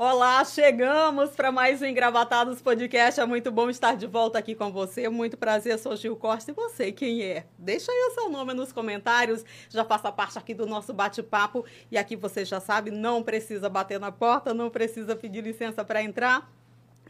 Olá, chegamos para mais um Engravatados Podcast. É muito bom estar de volta aqui com você. Muito prazer, sou Gil Costa. E você, quem é? Deixa aí o seu nome nos comentários. Já faça parte aqui do nosso bate-papo. E aqui você já sabe, não precisa bater na porta, não precisa pedir licença para entrar.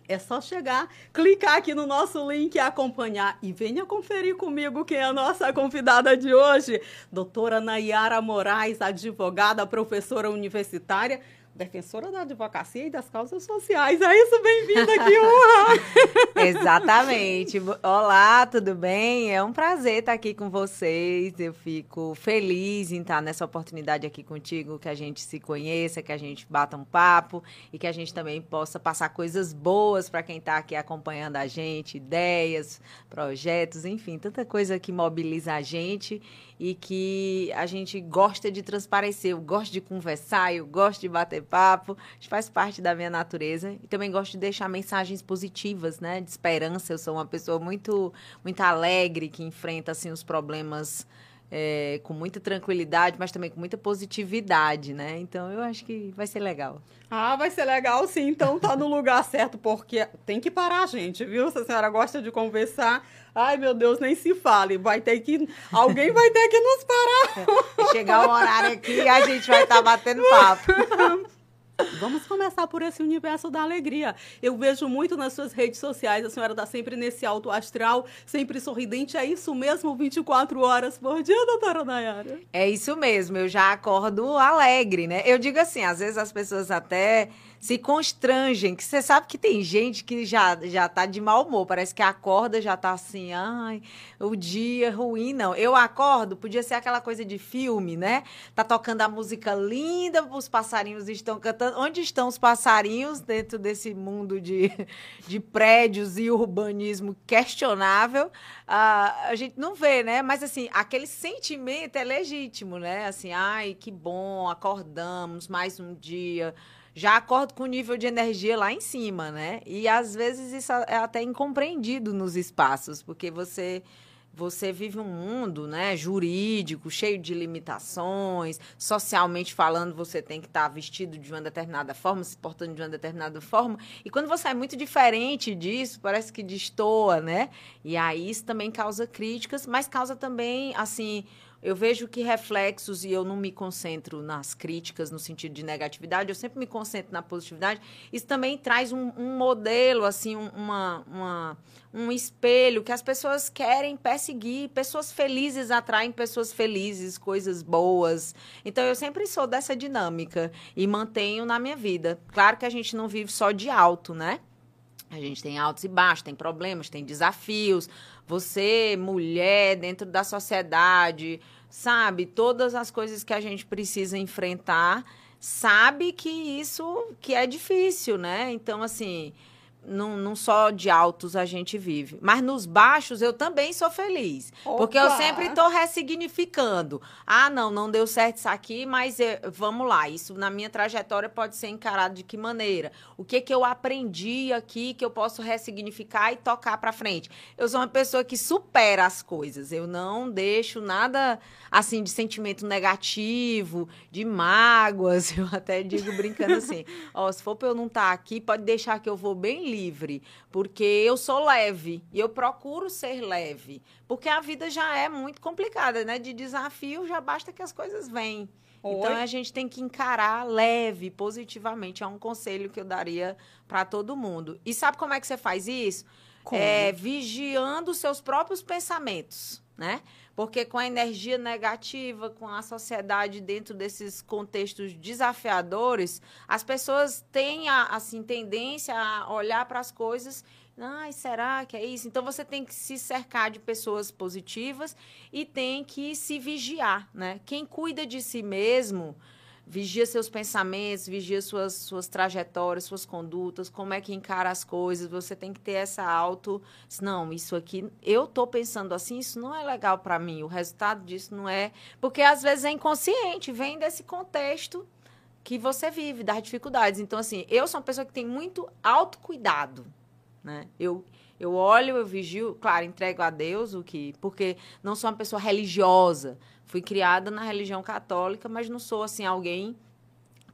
É só chegar, clicar aqui no nosso link acompanhar. E venha conferir comigo quem é a nossa convidada de hoje. Doutora Nayara Moraes, advogada, professora universitária defensora da advocacia e das causas sociais. É isso, bem-vinda, que honra! Exatamente. Olá, tudo bem? É um prazer estar aqui com vocês. Eu fico feliz em estar nessa oportunidade aqui contigo, que a gente se conheça, que a gente bata um papo e que a gente também possa passar coisas boas para quem está aqui acompanhando a gente, ideias, projetos, enfim, tanta coisa que mobiliza a gente e que a gente gosta de transparecer. Eu gosto de conversar, eu gosto de bater papo, isso faz parte da minha natureza. E também gosto de deixar mensagens positivas, né? De esperança. Eu sou uma pessoa muito, muito alegre que enfrenta assim os problemas é, com muita tranquilidade, mas também com muita positividade, né? Então eu acho que vai ser legal. Ah, vai ser legal sim. Então tá no lugar certo, porque tem que parar a gente, viu? Se a senhora gosta de conversar, ai meu Deus, nem se fale. Vai ter que. Alguém vai ter que nos parar. Chegar o horário aqui e a gente vai estar tá batendo papo. Vamos começar por esse universo da alegria. Eu vejo muito nas suas redes sociais, a senhora está sempre nesse alto astral, sempre sorridente. É isso mesmo, 24 horas por dia, doutora Nayara? É isso mesmo, eu já acordo alegre, né? Eu digo assim, às vezes as pessoas até se constrangem, que você sabe que tem gente que já, já tá de mau humor, parece que acorda já tá assim, ai, o dia ruim, não. Eu acordo, podia ser aquela coisa de filme, né? Tá tocando a música linda, os passarinhos estão cantando. Onde estão os passarinhos dentro desse mundo de, de prédios e urbanismo questionável? Ah, a gente não vê, né? Mas assim, aquele sentimento é legítimo, né? Assim, ai, que bom, acordamos mais um dia já acordo com o nível de energia lá em cima, né? E às vezes isso é até incompreendido nos espaços, porque você você vive um mundo, né, jurídico, cheio de limitações, socialmente falando, você tem que estar tá vestido de uma determinada forma, se portando de uma determinada forma, e quando você é muito diferente disso, parece que destoa, né? E aí isso também causa críticas, mas causa também, assim, eu vejo que reflexos, e eu não me concentro nas críticas no sentido de negatividade, eu sempre me concentro na positividade. Isso também traz um, um modelo, assim, uma, uma, um espelho que as pessoas querem perseguir. Pessoas felizes atraem pessoas felizes, coisas boas. Então, eu sempre sou dessa dinâmica e mantenho na minha vida. Claro que a gente não vive só de alto, né? A gente tem altos e baixos, tem problemas, tem desafios. Você, mulher, dentro da sociedade, sabe? Todas as coisas que a gente precisa enfrentar, sabe que isso que é difícil, né? Então, assim, não, não só de altos a gente vive, mas nos baixos eu também sou feliz. Opa. Porque eu sempre estou ressignificando. Ah, não, não deu certo isso aqui, mas eu, vamos lá, isso na minha trajetória pode ser encarado de que maneira? O que que eu aprendi aqui que eu posso ressignificar e tocar para frente? Eu sou uma pessoa que supera as coisas. Eu não deixo nada assim de sentimento negativo, de mágoas. Eu até digo brincando assim, ó, se for para eu não estar tá aqui, pode deixar que eu vou bem livre, porque eu sou leve e eu procuro ser leve, porque a vida já é muito complicada, né? De desafio já basta que as coisas vêm. Oi. Então a gente tem que encarar leve, positivamente. É um conselho que eu daria para todo mundo. E sabe como é que você faz isso? Como? É vigiando seus próprios pensamentos, né? Porque com a energia negativa, com a sociedade dentro desses contextos desafiadores, as pessoas têm a, assim tendência a olhar para as coisas Ai, será que é isso? Então você tem que se cercar de pessoas positivas e tem que se vigiar, né? Quem cuida de si mesmo, vigia seus pensamentos, vigia suas, suas trajetórias, suas condutas, como é que encara as coisas. Você tem que ter essa auto. Não, isso aqui, eu estou pensando assim, isso não é legal para mim. O resultado disso não é. Porque às vezes é inconsciente, vem desse contexto que você vive, das dificuldades. Então, assim, eu sou uma pessoa que tem muito autocuidado, né? Eu. Eu olho, eu vigio, claro, entrego a Deus o que, porque não sou uma pessoa religiosa, Fui criada na religião católica, mas não sou assim alguém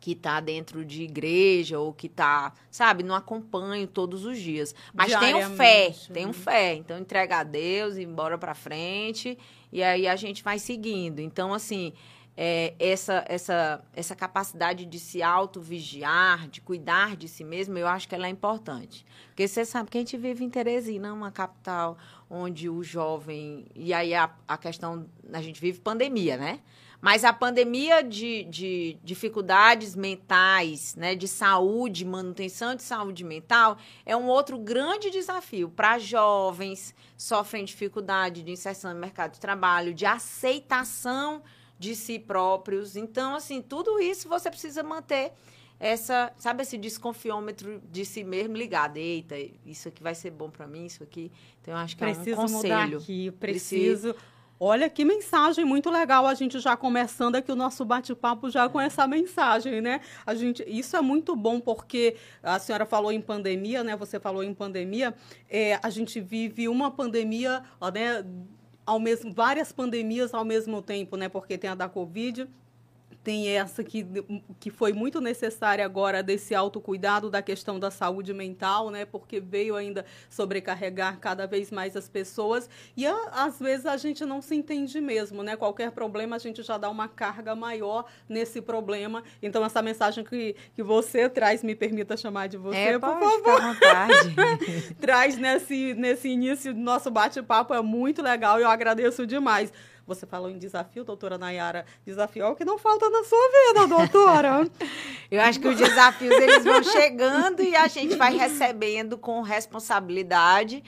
que está dentro de igreja ou que está, sabe, não acompanho todos os dias. Mas tenho fé, tenho fé. Então entrega a Deus e bora para frente e aí a gente vai seguindo. Então assim, é, essa, essa, essa capacidade de se auto-vigiar, de cuidar de si mesmo, eu acho que ela é importante. Porque você sabe que a gente vive em Teresina, uma capital onde o jovem. E aí a, a questão. A gente vive pandemia, né? Mas a pandemia de, de dificuldades mentais, né, de saúde, manutenção de saúde mental, é um outro grande desafio para jovens sofrem dificuldade de inserção no mercado de trabalho, de aceitação de si próprios. Então, assim, tudo isso você precisa manter essa, sabe, esse desconfiômetro de si mesmo ligado. Eita, isso aqui vai ser bom para mim, isso aqui. Então, eu acho que preciso é um conselho. Mudar aqui, preciso. preciso Olha que mensagem muito legal a gente já começando aqui o nosso bate-papo já com essa mensagem, né? A gente, isso é muito bom porque a senhora falou em pandemia, né? Você falou em pandemia. É, a gente vive uma pandemia, ó, né? Ao mesmo, várias pandemias ao mesmo tempo, né? Porque tem a da Covid, tem essa que, que foi muito necessária agora desse autocuidado da questão da saúde mental, né? Porque veio ainda sobrecarregar cada vez mais as pessoas e a, às vezes a gente não se entende mesmo, né? Qualquer problema a gente já dá uma carga maior nesse problema. Então essa mensagem que, que você traz, me permita chamar de você, é, por favor. vontade. traz nesse nesse início do nosso bate-papo é muito legal e eu agradeço demais. Você falou em desafio, doutora Nayara. Desafio é o que não falta na sua vida, doutora. Eu acho que os desafios eles vão chegando e a gente vai recebendo com responsabilidade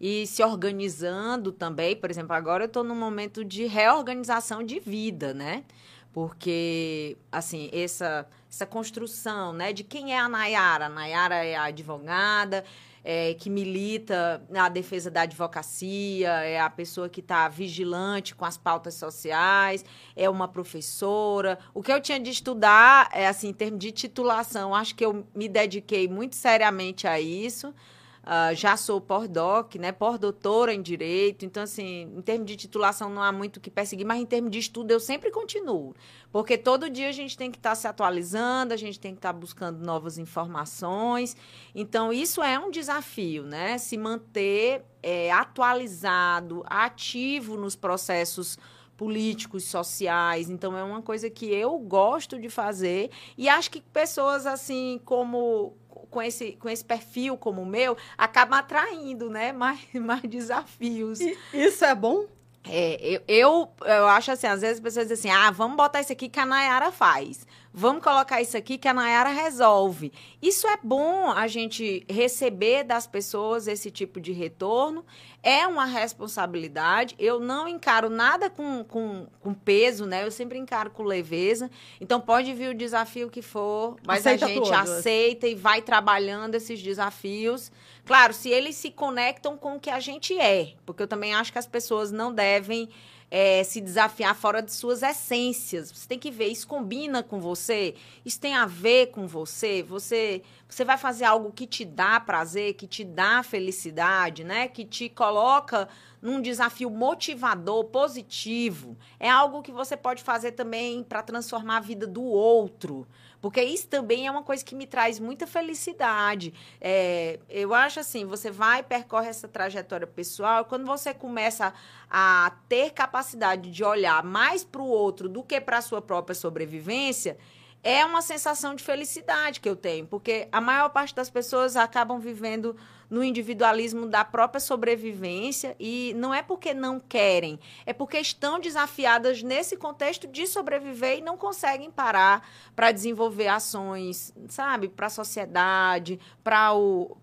e se organizando também. Por exemplo, agora eu estou num momento de reorganização de vida, né? Porque, assim, essa, essa construção, né? De quem é a Nayara? A Nayara é a advogada, é, que milita na defesa da advocacia, é a pessoa que está vigilante com as pautas sociais, é uma professora. O que eu tinha de estudar, é assim, em termos de titulação, acho que eu me dediquei muito seriamente a isso. Uh, já sou pós-doc, né, pós-doutora em Direito, então, assim, em termos de titulação não há muito o que perseguir, mas em termos de estudo eu sempre continuo, porque todo dia a gente tem que estar tá se atualizando, a gente tem que estar tá buscando novas informações, então isso é um desafio, né, se manter é, atualizado, ativo nos processos políticos, sociais. Então é uma coisa que eu gosto de fazer. E acho que pessoas assim como com esse, com esse perfil como o meu, acaba atraindo, né? Mais, mais desafios. E isso é bom? É, eu, eu, eu acho assim, às vezes as pessoas dizem assim, ah, vamos botar isso aqui que a Nayara faz. Vamos colocar isso aqui que a Nayara resolve. Isso é bom a gente receber das pessoas esse tipo de retorno. É uma responsabilidade. Eu não encaro nada com, com, com peso, né? Eu sempre encaro com leveza. Então pode vir o desafio que for, mas aceita a gente todos. aceita e vai trabalhando esses desafios. Claro, se eles se conectam com o que a gente é, porque eu também acho que as pessoas não devem é, se desafiar fora de suas essências. Você tem que ver, isso combina com você? Isso tem a ver com você? Você, você vai fazer algo que te dá prazer, que te dá felicidade, né? Que te coloca num desafio motivador, positivo. É algo que você pode fazer também para transformar a vida do outro. Porque isso também é uma coisa que me traz muita felicidade. É, eu acho assim, você vai, percorre essa trajetória pessoal, quando você começa a ter capacidade de olhar mais para o outro do que para a sua própria sobrevivência, é uma sensação de felicidade que eu tenho, porque a maior parte das pessoas acabam vivendo no individualismo da própria sobrevivência e não é porque não querem, é porque estão desafiadas nesse contexto de sobreviver e não conseguem parar para desenvolver ações, sabe, para a sociedade, para o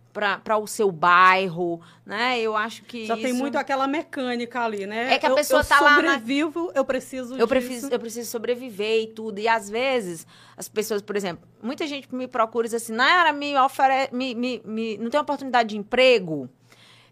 para o seu bairro, né? Eu acho que já isso... tem muito aquela mecânica ali, né? É que a pessoa está lá. Eu sobrevivo, na... eu preciso. Eu disso. preciso, eu preciso sobreviver e tudo. E às vezes as pessoas, por exemplo, muita gente me procura e diz assim, Nara, me ofere, me, me, me, não tem oportunidade de emprego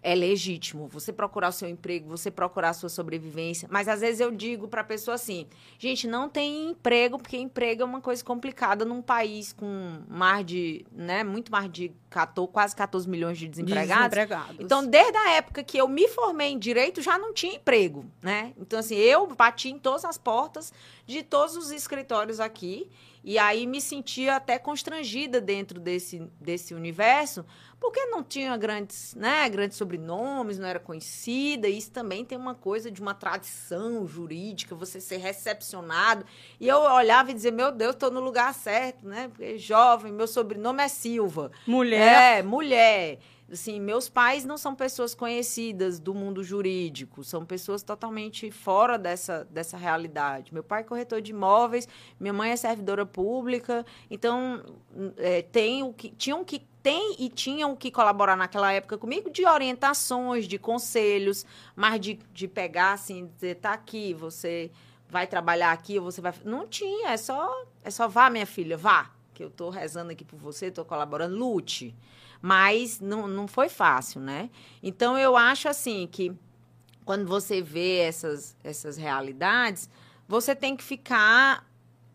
é legítimo você procurar o seu emprego, você procurar a sua sobrevivência. Mas às vezes eu digo para a pessoa assim: gente, não tem emprego, porque emprego é uma coisa complicada num país com mais de, né, muito mais de 14, quase 14 milhões de desempregados. desempregados. Então, desde a época que eu me formei em direito, já não tinha emprego, né? Então, assim, eu bati em todas as portas de todos os escritórios aqui E aí me sentia até constrangida dentro desse, desse universo, porque não tinha grandes, né, grandes sobrenomes, não era conhecida. Isso também tem uma coisa de uma tradição jurídica, você ser recepcionado. E eu olhava e dizia, meu Deus, estou no lugar certo, né? Porque jovem, meu sobrenome é Silva. Mulher. É, mulher assim, meus pais não são pessoas conhecidas do mundo jurídico, são pessoas totalmente fora dessa, dessa realidade. Meu pai é corretor de imóveis, minha mãe é servidora pública, então é, tem o que, tinham que tem e tinham que colaborar naquela época comigo de orientações, de conselhos, mas de, de pegar assim, dizer, tá aqui, você vai trabalhar aqui, você vai. Não tinha, é só, é só vá, minha filha, vá. Que eu estou rezando aqui por você, estou colaborando, lute mas não, não foi fácil, né? Então eu acho assim que quando você vê essas, essas realidades, você tem que ficar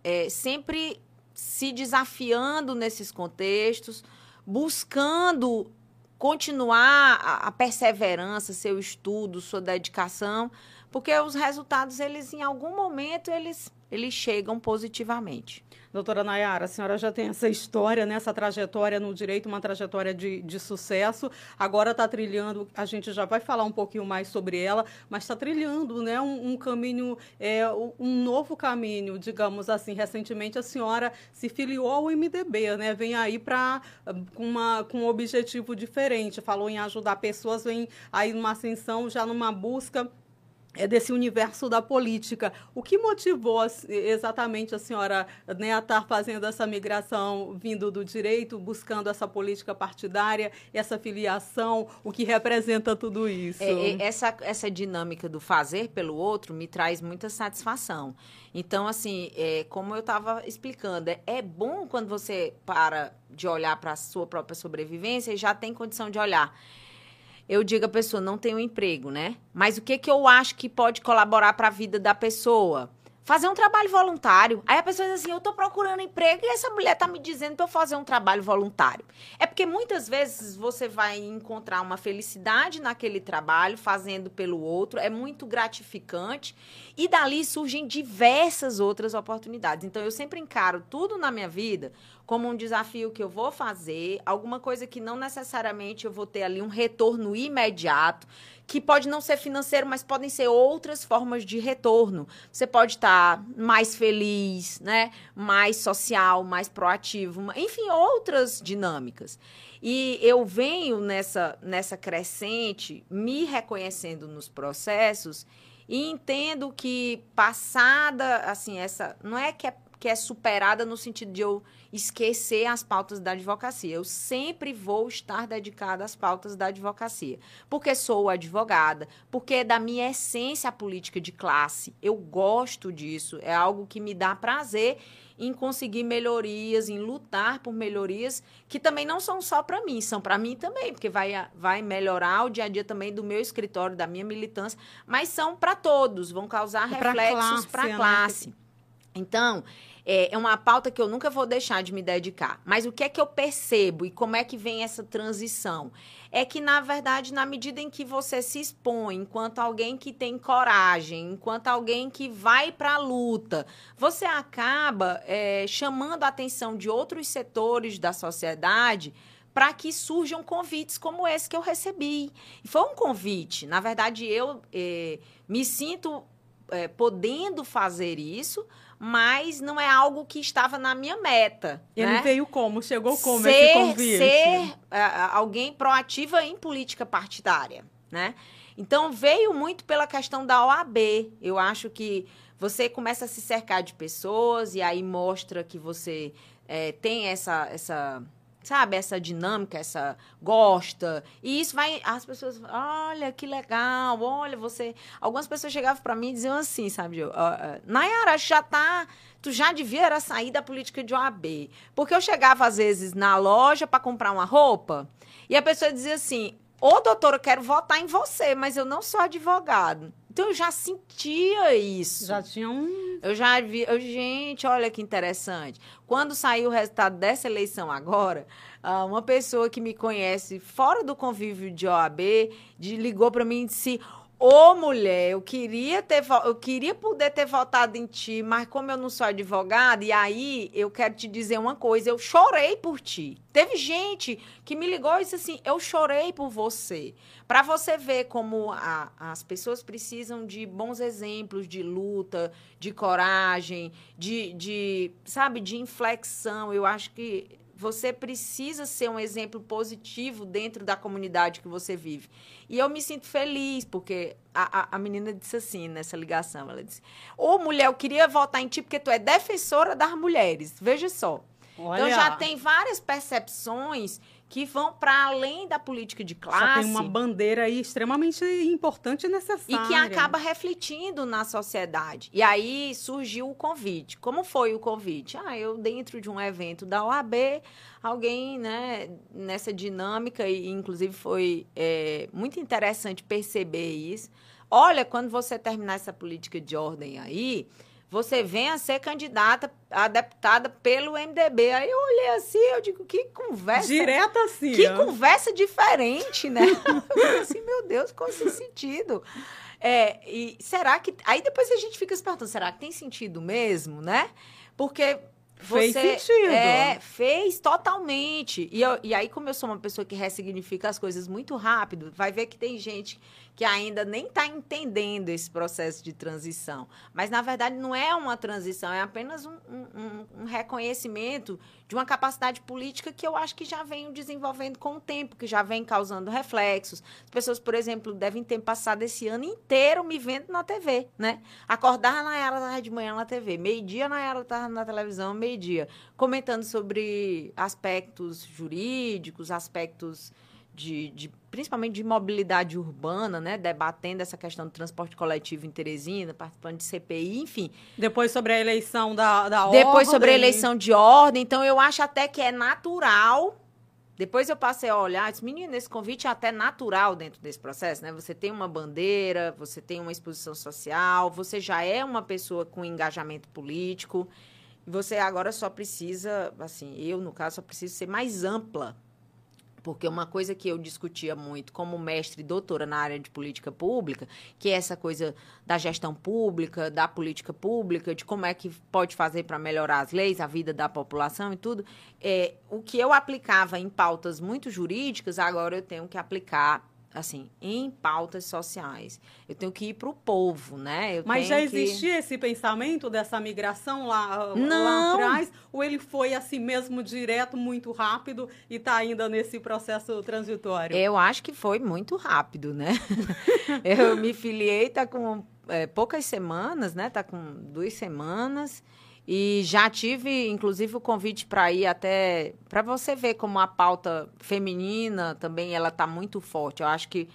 é, sempre se desafiando nesses contextos, buscando continuar a, a perseverança, seu estudo, sua dedicação, porque os resultados eles em algum momento eles eles chegam positivamente. Doutora Nayara, a senhora já tem essa história, né, essa trajetória no direito, uma trajetória de, de sucesso. Agora está trilhando, a gente já vai falar um pouquinho mais sobre ela, mas está trilhando né, um, um caminho, é, um novo caminho, digamos assim. Recentemente a senhora se filiou ao MDB, né? Vem aí para com, com um objetivo diferente. Falou em ajudar pessoas, vem aí numa ascensão, já numa busca é desse universo da política. O que motivou exatamente a senhora né, a estar fazendo essa migração vindo do direito, buscando essa política partidária, essa filiação, o que representa tudo isso? É, é, essa, essa dinâmica do fazer pelo outro me traz muita satisfação. Então, assim, é, como eu estava explicando, é, é bom quando você para de olhar para a sua própria sobrevivência e já tem condição de olhar eu digo a pessoa não tem um emprego, né? Mas o que que eu acho que pode colaborar para a vida da pessoa? Fazer um trabalho voluntário. Aí a pessoa diz assim: eu estou procurando emprego e essa mulher está me dizendo para eu fazer um trabalho voluntário. É porque muitas vezes você vai encontrar uma felicidade naquele trabalho, fazendo pelo outro, é muito gratificante e dali surgem diversas outras oportunidades. Então eu sempre encaro tudo na minha vida como um desafio que eu vou fazer, alguma coisa que não necessariamente eu vou ter ali um retorno imediato, que pode não ser financeiro, mas podem ser outras formas de retorno. Você pode estar mais feliz, né? Mais social, mais proativo, enfim, outras dinâmicas. E eu venho nessa nessa crescente, me reconhecendo nos processos e entendo que passada assim essa não é que é que é superada no sentido de eu esquecer as pautas da advocacia. Eu sempre vou estar dedicada às pautas da advocacia, porque sou advogada, porque é da minha essência a política de classe. Eu gosto disso, é algo que me dá prazer em conseguir melhorias, em lutar por melhorias que também não são só para mim, são para mim também, porque vai, vai melhorar o dia a dia também do meu escritório, da minha militância, mas são para todos, vão causar reflexos para a classe. classe. Né? Então, é, é uma pauta que eu nunca vou deixar de me dedicar. Mas o que é que eu percebo e como é que vem essa transição? É que, na verdade, na medida em que você se expõe enquanto alguém que tem coragem, enquanto alguém que vai para a luta, você acaba é, chamando a atenção de outros setores da sociedade para que surjam convites como esse que eu recebi. E foi um convite. Na verdade, eu é, me sinto é, podendo fazer isso, mas não é algo que estava na minha meta. Ele né? veio como? Chegou como ser, esse convite? Ser uh, alguém proativa em política partidária, né? Então, veio muito pela questão da OAB. Eu acho que você começa a se cercar de pessoas e aí mostra que você é, tem essa, essa sabe, essa dinâmica, essa gosta. E isso vai as pessoas, olha que legal, olha você. Algumas pessoas chegavam para mim e diziam assim, sabe, uh, uh, Nayara, já tá, tu já devia era sair da política de OAB. Porque eu chegava às vezes na loja para comprar uma roupa e a pessoa dizia assim: "Ô, doutora, eu quero votar em você, mas eu não sou advogado". Então eu já sentia isso. Já tinha um. Eu já vi. Eu, gente, olha que interessante. Quando saiu o resultado dessa eleição agora, ah, uma pessoa que me conhece fora do convívio de OAB de, ligou para mim e disse: Ô, mulher, eu queria ter eu queria poder ter votado em ti, mas como eu não sou advogada, e aí eu quero te dizer uma coisa, eu chorei por ti. Teve gente que me ligou e disse assim: "Eu chorei por você". Para você ver como a, as pessoas precisam de bons exemplos de luta, de coragem, de, de sabe, de inflexão. Eu acho que você precisa ser um exemplo positivo dentro da comunidade que você vive. E eu me sinto feliz, porque a, a, a menina disse assim nessa ligação: ela disse, Ô mulher, eu queria votar em ti porque tu é defensora das mulheres. Veja só. Olha. Então já tem várias percepções que vão para além da política de classe. Só tem uma bandeira aí extremamente importante e necessária. E que acaba refletindo na sociedade. E aí surgiu o convite. Como foi o convite? Ah, eu dentro de um evento da OAB, alguém, né, nessa dinâmica, e inclusive foi é, muito interessante perceber isso. Olha, quando você terminar essa política de ordem aí, você vem a ser candidata a deputada pelo MDB. Aí eu olhei assim, eu digo, que conversa. Direto assim. Que ó. conversa diferente, né? eu falei assim, meu Deus, qual esse sentido? É, e será que. Aí depois a gente fica se perguntando, será que tem sentido mesmo, né? Porque você, fez sentido. É, fez totalmente. E, eu, e aí, como eu sou uma pessoa que ressignifica as coisas muito rápido, vai ver que tem gente que ainda nem está entendendo esse processo de transição. Mas, na verdade, não é uma transição, é apenas um, um, um reconhecimento de uma capacidade política que eu acho que já vem desenvolvendo com o tempo, que já vem causando reflexos. As pessoas, por exemplo, devem ter passado esse ano inteiro me vendo na TV, né? Acordar na era de manhã na TV, meio-dia na era estava na televisão, meio-dia, comentando sobre aspectos jurídicos, aspectos de, de, principalmente de mobilidade urbana, né, debatendo essa questão do transporte coletivo em Teresina, participando de CPI, enfim. Depois sobre a eleição da, da ordem. Depois sobre a eleição de ordem. Então, eu acho até que é natural. Depois eu passei a olhar, disse, menino, esse convite é até natural dentro desse processo, né? Você tem uma bandeira, você tem uma exposição social, você já é uma pessoa com engajamento político. Você agora só precisa, assim, eu, no caso, só preciso ser mais ampla porque uma coisa que eu discutia muito como mestre e doutora na área de política pública, que é essa coisa da gestão pública, da política pública, de como é que pode fazer para melhorar as leis, a vida da população e tudo, é, o que eu aplicava em pautas muito jurídicas, agora eu tenho que aplicar assim, em pautas sociais. Eu tenho que ir para o povo, né? Eu Mas já existia que... esse pensamento dessa migração lá, lá atrás? Ou ele foi assim mesmo direto, muito rápido e está ainda nesse processo transitório? Eu acho que foi muito rápido, né? eu me filiei, tá com é, poucas semanas, né? Tá com duas semanas. E já tive, inclusive, o convite para ir até para você ver como a pauta feminina também ela está muito forte. Eu acho que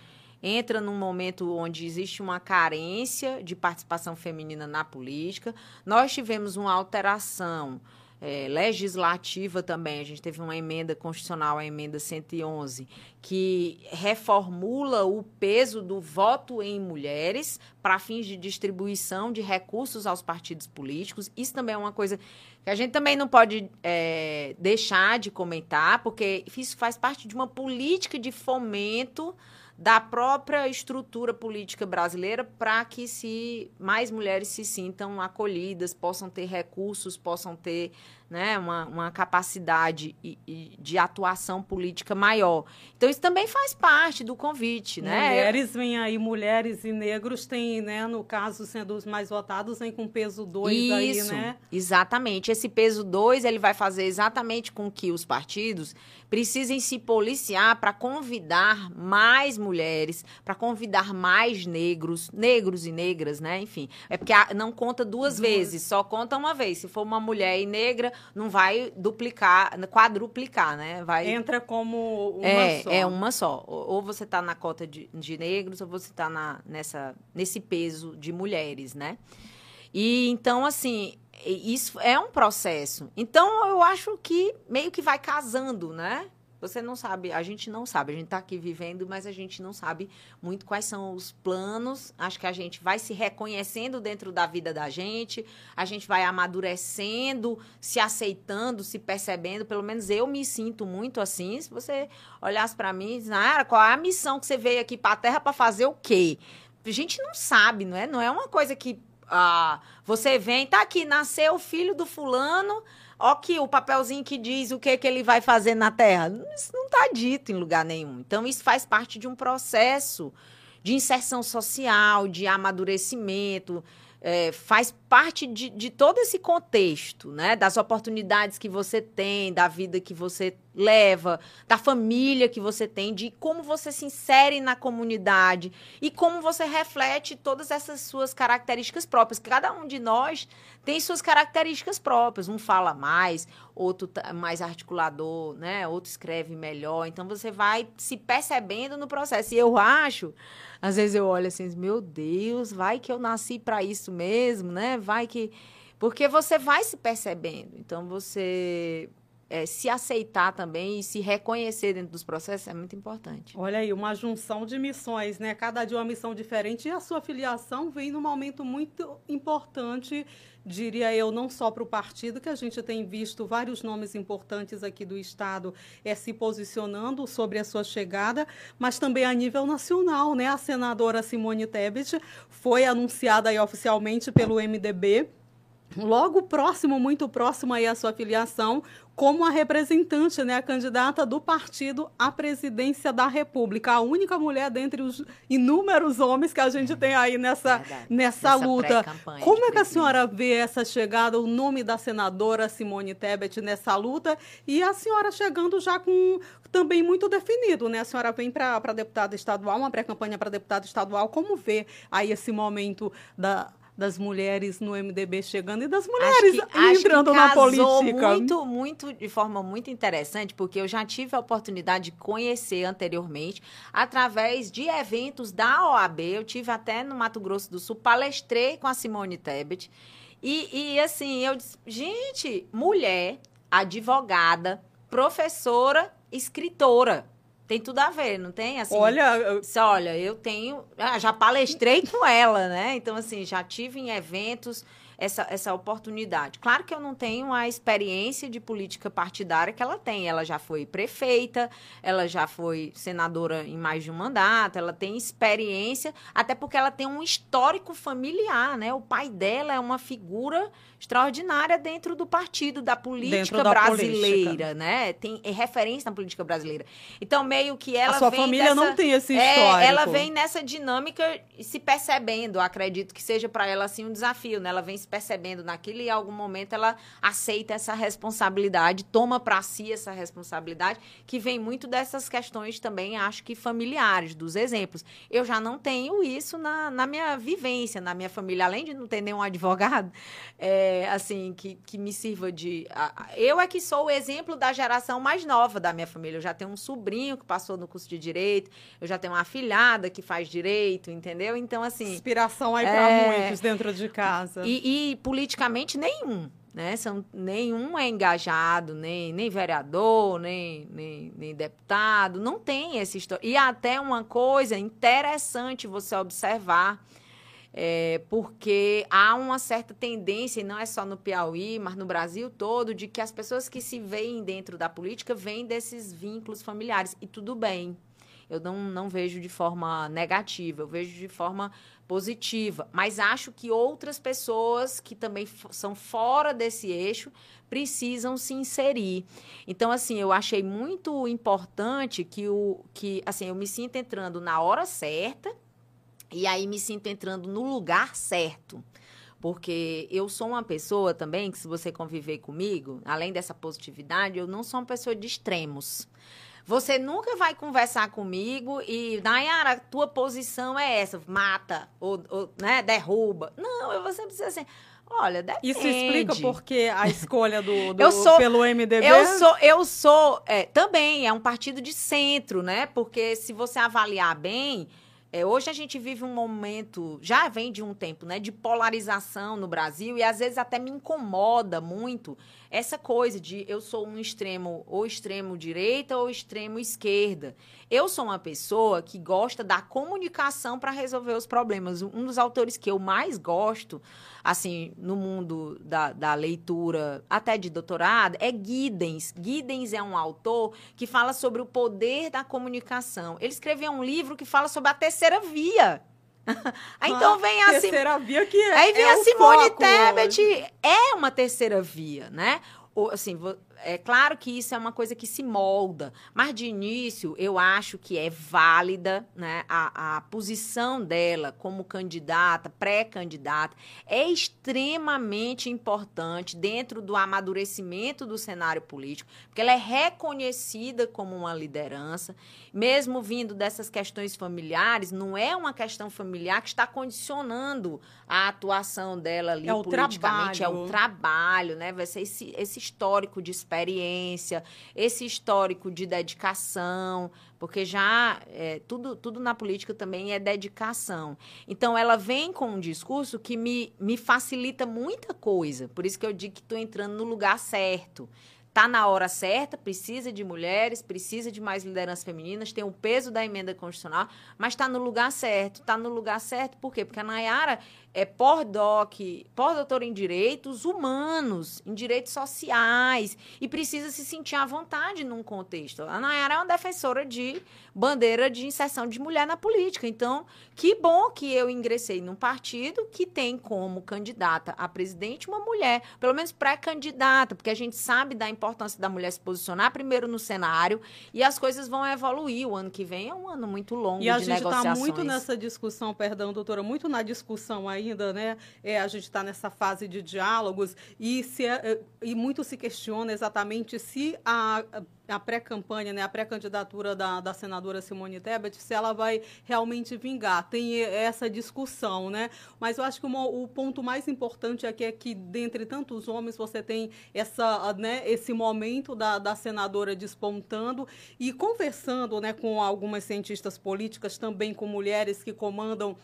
entra num momento onde existe uma carência de participação feminina na política. Nós tivemos uma alteração é, legislativa também. A gente teve uma emenda constitucional, a emenda 111, que reformula o peso do voto em mulheres para fins de distribuição de recursos aos partidos políticos. Isso também é uma coisa que a gente também não pode é, deixar de comentar, porque isso faz parte de uma política de fomento da própria estrutura política brasileira para que se mais mulheres se sintam acolhidas, possam ter recursos, possam ter né, uma, uma capacidade de atuação política maior. Então, isso também faz parte do convite, né? Mulheres vêm aí, mulheres e negros têm, né, no caso, sendo os mais votados, vem com peso 2 aí, né? exatamente. Esse peso 2, ele vai fazer exatamente com que os partidos precisem se policiar para convidar mais mulheres, para convidar mais negros, negros e negras, né? Enfim, é porque não conta duas, duas vezes, só conta uma vez. Se for uma mulher e negra, não vai duplicar, quadruplicar, né? Vai entra como uma é, só. É uma só. Ou você está na cota de, de negros ou você está nessa nesse peso de mulheres, né? E então assim, isso é um processo. Então eu acho que meio que vai casando, né? Você não sabe, a gente não sabe, a gente está aqui vivendo, mas a gente não sabe muito quais são os planos. Acho que a gente vai se reconhecendo dentro da vida da gente, a gente vai amadurecendo, se aceitando, se percebendo. Pelo menos eu me sinto muito assim. Se você olhasse para mim e diz, ah, qual é a missão que você veio aqui para a Terra para fazer o quê? a gente não sabe, não é? Não é uma coisa que ah, você vem, tá aqui, nasceu o filho do fulano, ó que o papelzinho que diz o que, que ele vai fazer na Terra. Isso não está dito em lugar nenhum. Então, isso faz parte de um processo de inserção social, de amadurecimento, é, faz parte de, de todo esse contexto, né? Das oportunidades que você tem, da vida que você leva, da família que você tem, de como você se insere na comunidade e como você reflete todas essas suas características próprias. Cada um de nós tem suas características próprias. Um fala mais, outro tá mais articulador, né? Outro escreve melhor. Então você vai se percebendo no processo. E eu acho, às vezes eu olho assim, meu Deus, vai que eu nasci para isso mesmo, né? Vai que porque você vai se percebendo. Então você é, se aceitar também e se reconhecer dentro dos processos é muito importante. Olha aí, uma junção de missões, né? Cada dia uma missão diferente e a sua filiação vem num momento muito importante, diria eu, não só para o partido, que a gente tem visto vários nomes importantes aqui do Estado é, se posicionando sobre a sua chegada, mas também a nível nacional, né? A senadora Simone Tebet foi anunciada aí oficialmente pelo MDB logo próximo, muito próximo aí à sua filiação, como a representante, né, a candidata do partido à presidência da República, a única mulher dentre os inúmeros homens que a gente tem aí nessa, nessa luta. Como é que a senhora vê essa chegada, o nome da senadora Simone Tebet nessa luta? E a senhora chegando já com também muito definido, né? A senhora vem para deputada estadual, uma pré-campanha para deputada estadual, como vê aí esse momento da das mulheres no MDB chegando e das mulheres que, entrando na política. Muito, muito, de forma muito interessante, porque eu já tive a oportunidade de conhecer anteriormente, através de eventos da OAB. Eu tive até no Mato Grosso do Sul, palestrei com a Simone Tebet. E, e assim, eu disse, gente, mulher, advogada, professora, escritora. Tem tudo a ver, não tem? Assim, olha, eu... olha, eu tenho. Ah, já palestrei com ela, né? Então, assim, já tive em eventos essa, essa oportunidade. Claro que eu não tenho a experiência de política partidária que ela tem. Ela já foi prefeita, ela já foi senadora em mais de um mandato, ela tem experiência, até porque ela tem um histórico familiar, né? O pai dela é uma figura extraordinária dentro do partido, da política da brasileira, política. né? Tem é referência na política brasileira. Então, meio que ela. A sua família dessa, não tem esse histórico. É, ela vem nessa dinâmica se percebendo. Acredito que seja para ela assim um desafio, né? Ela vem se percebendo naquilo e em algum momento ela aceita essa responsabilidade, toma para si essa responsabilidade, que vem muito dessas questões também, acho que familiares, dos exemplos. Eu já não tenho isso na, na minha vivência, na minha família, além de não ter nenhum advogado. É, assim, que, que me sirva de. Eu é que sou o exemplo da geração mais nova da minha família. Eu já tenho um sobrinho que passou no curso de direito, eu já tenho uma afilhada que faz direito, entendeu? Então, assim. Inspiração aí para é... muitos dentro de casa. E, e politicamente nenhum. Né? São, nenhum é engajado, nem, nem vereador, nem, nem, nem deputado, não tem esse história. E até uma coisa interessante você observar é, porque há uma certa tendência, e não é só no Piauí, mas no Brasil todo, de que as pessoas que se veem dentro da política vêm desses vínculos familiares. E tudo bem. Eu não, não vejo de forma negativa, eu vejo de forma positiva. Mas acho que outras pessoas que também são fora desse eixo precisam se inserir. Então, assim, eu achei muito importante que o que assim, eu me sinto entrando na hora certa e aí me sinto entrando no lugar certo. Porque eu sou uma pessoa também que, se você conviver comigo, além dessa positividade, eu não sou uma pessoa de extremos. Você nunca vai conversar comigo e, Nayara, tua posição é essa, mata ou, ou né, derruba. Não, eu vou sempre dizer assim. Olha, depende. Isso explica porque a escolha do, do eu sou, pelo MDB? Eu sou, eu sou é, também, é um partido de centro, né? Porque se você avaliar bem, é, hoje a gente vive um momento, já vem de um tempo, né, de polarização no Brasil e às vezes até me incomoda muito essa coisa de eu sou um extremo ou extremo direita ou extremo esquerda. Eu sou uma pessoa que gosta da comunicação para resolver os problemas. Um dos autores que eu mais gosto, assim, no mundo da, da leitura, até de doutorado, é Giddens. Giddens é um autor que fala sobre o poder da comunicação. Ele escreveu um livro que fala sobre a terceira via então vem a terceira via que é, Aí vem é a Simone Tebet. É uma terceira via, né? assim, é claro que isso é uma coisa que se molda, mas de início eu acho que é válida né, a, a posição dela como candidata, pré-candidata, é extremamente importante dentro do amadurecimento do cenário político, porque ela é reconhecida como uma liderança, mesmo vindo dessas questões familiares, não é uma questão familiar que está condicionando a atuação dela ali é politicamente, trabalho. é o trabalho, né? Vai ser esse, esse histórico de experiência, esse histórico de dedicação, porque já é, tudo, tudo na política também é dedicação. Então, ela vem com um discurso que me, me facilita muita coisa. Por isso que eu digo que estou entrando no lugar certo tá na hora certa, precisa de mulheres, precisa de mais lideranças femininas, tem o peso da emenda constitucional, mas está no lugar certo. Está no lugar certo por quê? Porque a Nayara é pós-doc, pós-doutora em direitos humanos, em direitos sociais, e precisa se sentir à vontade num contexto. A Nayara é uma defensora de bandeira de inserção de mulher na política. Então, que bom que eu ingressei num partido que tem como candidata a presidente uma mulher, pelo menos pré-candidata, porque a gente sabe da importância da mulher se posicionar primeiro no cenário e as coisas vão evoluir. O ano que vem é um ano muito longo e a de gente está muito nessa discussão, perdão, doutora, muito na discussão aí ainda, né? É, a gente está nessa fase de diálogos e, se, é, é, e muito se questiona exatamente se a, a pré-campanha, né, a pré-candidatura da, da senadora Simone Tebet, se ela vai realmente vingar. Tem essa discussão, né? Mas eu acho que uma, o ponto mais importante aqui é que, dentre tantos homens, você tem essa, né, esse momento da, da senadora despontando e conversando né, com algumas cientistas políticas, também com mulheres que comandam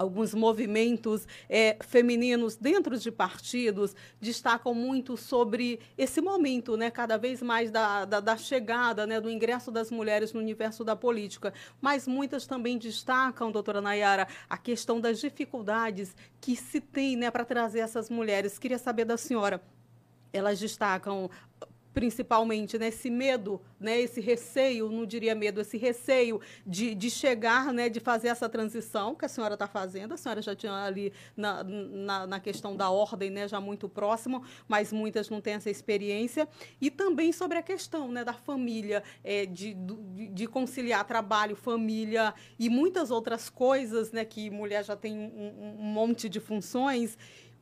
alguns movimentos é, femininos dentro de partidos destacam muito sobre esse momento, né, cada vez mais da, da, da, chegada, né, do ingresso das mulheres no universo da política. Mas muitas também destacam, doutora Nayara, a questão das dificuldades que se tem né, para trazer essas mulheres. Queria saber da senhora. Elas destacam principalmente né, medo, né, esse receio, não diria medo, esse receio de, de chegar, né, de fazer essa transição que a senhora está fazendo. A senhora já tinha ali na, na, na, questão da ordem, né, já muito próximo, mas muitas não têm essa experiência. E também sobre a questão né, da família, é, de, de conciliar trabalho, família e muitas outras coisas, né, que mulher já tem um, um monte de funções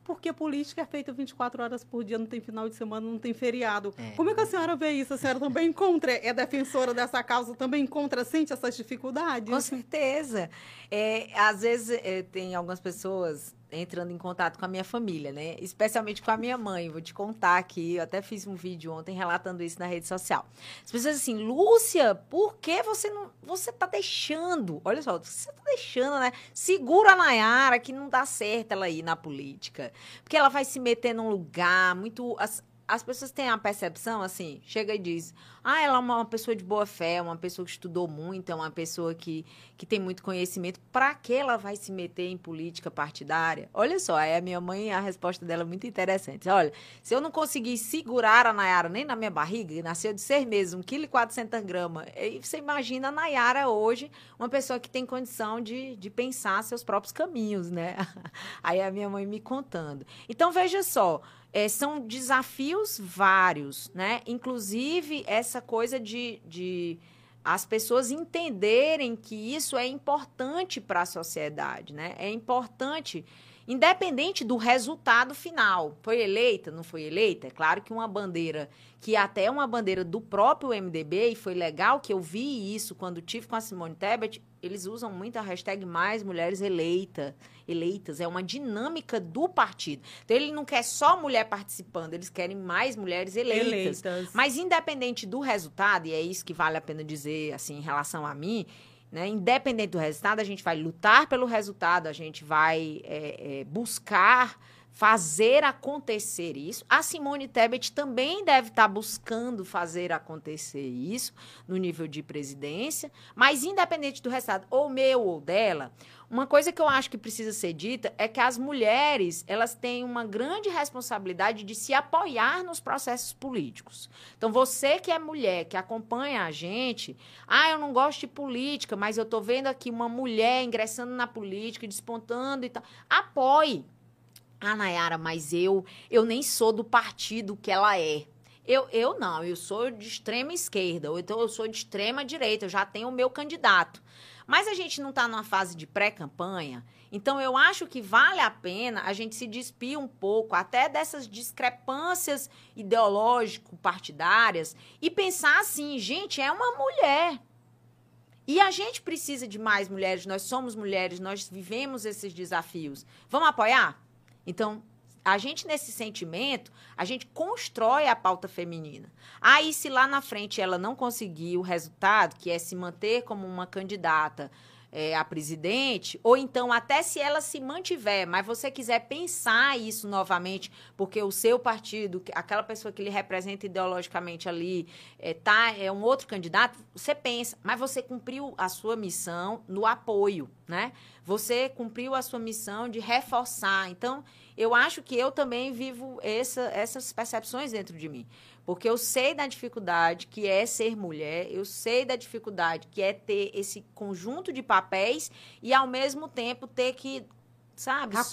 porque política é feita 24 horas por dia, não tem final de semana, não tem feriado. É. Como é que a senhora vê isso? A senhora também encontra, é defensora dessa causa, também encontra, sente essas dificuldades? Com certeza. É, às vezes é, tem algumas pessoas entrando em contato com a minha família, né? Especialmente com a minha mãe. Vou te contar aqui, eu até fiz um vídeo ontem relatando isso na rede social. As pessoas assim, Lúcia, por que você não. Você tá deixando? Olha só, você tá deixando, né? Segura a Nayara que não dá certo ela ir na política. Porque ela vai se meter num lugar muito. As, as pessoas têm a percepção, assim, chega e diz: ah, ela é uma pessoa de boa fé, uma pessoa que estudou muito, é uma pessoa que, que tem muito conhecimento. Para que ela vai se meter em política partidária? Olha só, aí a minha mãe, a resposta dela é muito interessante. Olha, se eu não conseguir segurar a Nayara nem na minha barriga, nasceu de seis meses, 1,4 kg gramas, você imagina a Nayara hoje, uma pessoa que tem condição de, de pensar seus próprios caminhos, né? Aí a minha mãe me contando. Então, veja só, é, são desafios vários, né? Inclusive essa coisa de, de as pessoas entenderem que isso é importante para a sociedade, né? É importante, independente do resultado final. Foi eleita, não foi eleita? É claro que uma bandeira, que até é uma bandeira do próprio MDB, e foi legal que eu vi isso quando tive com a Simone Tebet, eles usam muito a hashtag mais mulheres eleita, eleitas. É uma dinâmica do partido. Então, ele não quer só mulher participando, eles querem mais mulheres eleitas. eleitas. Mas, independente do resultado, e é isso que vale a pena dizer, assim, em relação a mim, né? Independente do resultado, a gente vai lutar pelo resultado, a gente vai é, é, buscar fazer acontecer isso. A Simone Tebet também deve estar buscando fazer acontecer isso no nível de presidência, mas independente do resultado, ou meu ou dela, uma coisa que eu acho que precisa ser dita é que as mulheres, elas têm uma grande responsabilidade de se apoiar nos processos políticos. Então, você que é mulher, que acompanha a gente, ah, eu não gosto de política, mas eu estou vendo aqui uma mulher ingressando na política, despontando e tal. Apoie ah, Nayara, mas eu, eu nem sou do partido que ela é. Eu, eu não, eu sou de extrema esquerda, ou então eu sou de extrema direita, eu já tenho o meu candidato. Mas a gente não está numa fase de pré-campanha, então eu acho que vale a pena a gente se despir um pouco até dessas discrepâncias ideológico-partidárias e pensar assim, gente, é uma mulher. E a gente precisa de mais mulheres, nós somos mulheres, nós vivemos esses desafios. Vamos apoiar? Então, a gente, nesse sentimento, a gente constrói a pauta feminina. Aí, se lá na frente ela não conseguir o resultado, que é se manter como uma candidata é, a presidente, ou então até se ela se mantiver, mas você quiser pensar isso novamente, porque o seu partido, aquela pessoa que lhe representa ideologicamente ali, é, tá, é um outro candidato, você pensa, mas você cumpriu a sua missão no apoio, né? Você cumpriu a sua missão de reforçar. Então, eu acho que eu também vivo essa, essas percepções dentro de mim. Porque eu sei da dificuldade que é ser mulher, eu sei da dificuldade que é ter esse conjunto de papéis e, ao mesmo tempo, ter que sabe? Tá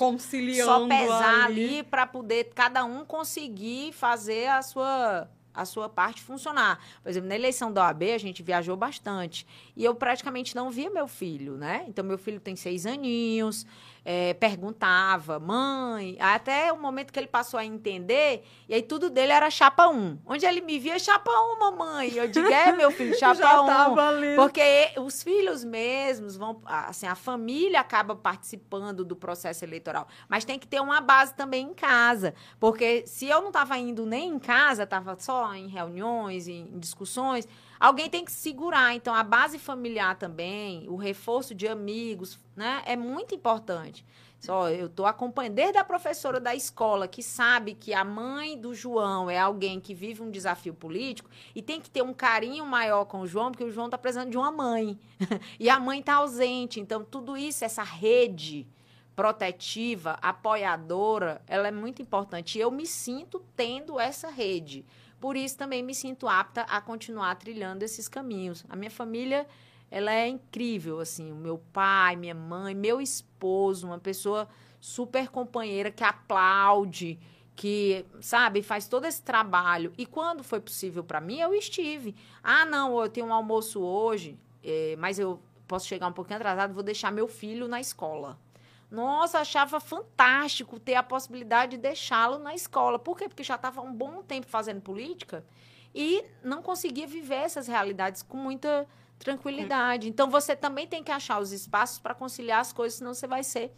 só pesar ali, ali para poder cada um conseguir fazer a sua a sua parte funcionar. Por exemplo, na eleição da OAB, a gente viajou bastante. E eu praticamente não via meu filho, né? Então, meu filho tem seis aninhos é, perguntava, mãe, até o momento que ele passou a entender, e aí tudo dele era chapa 1. Onde ele me via, chapa 1, mamãe. Eu digo, é, meu filho, chapa 1. Porque os filhos mesmos vão, assim, a família acaba participando do processo eleitoral. Mas tem que ter uma base também em casa. Porque se eu não estava indo nem em casa, estava só em reuniões, em discussões, Alguém tem que segurar. Então, a base familiar também, o reforço de amigos, né? É muito importante. Só eu estou acompanhando desde a professora da escola que sabe que a mãe do João é alguém que vive um desafio político e tem que ter um carinho maior com o João, porque o João está precisando de uma mãe. e a mãe está ausente. Então, tudo isso, essa rede protetiva, apoiadora, ela é muito importante. E eu me sinto tendo essa rede. Por isso também me sinto apta a continuar trilhando esses caminhos. A minha família, ela é incrível, assim, o meu pai, minha mãe, meu esposo, uma pessoa super companheira que aplaude, que, sabe, faz todo esse trabalho. E quando foi possível para mim, eu estive. Ah, não, eu tenho um almoço hoje, é, mas eu posso chegar um pouquinho atrasado, vou deixar meu filho na escola. Nossa, achava fantástico ter a possibilidade de deixá-lo na escola. Por quê? Porque já estava um bom tempo fazendo política e não conseguia viver essas realidades com muita tranquilidade. Então você também tem que achar os espaços para conciliar as coisas, senão você vai ser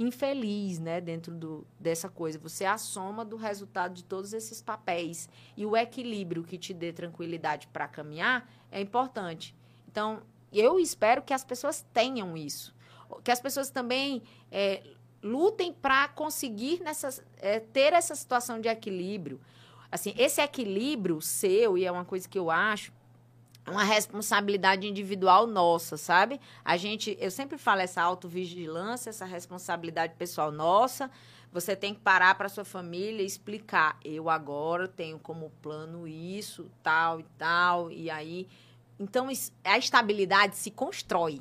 infeliz, né, dentro do, dessa coisa. Você é a soma do resultado de todos esses papéis e o equilíbrio que te dê tranquilidade para caminhar é importante. Então, eu espero que as pessoas tenham isso que as pessoas também é, lutem para conseguir nessas, é, ter essa situação de equilíbrio. Assim, esse equilíbrio seu, e é uma coisa que eu acho, uma responsabilidade individual nossa, sabe? A gente, eu sempre falo essa autovigilância, essa responsabilidade pessoal nossa. Você tem que parar para sua família e explicar. Eu agora tenho como plano isso, tal e tal, e aí. Então, a estabilidade se constrói.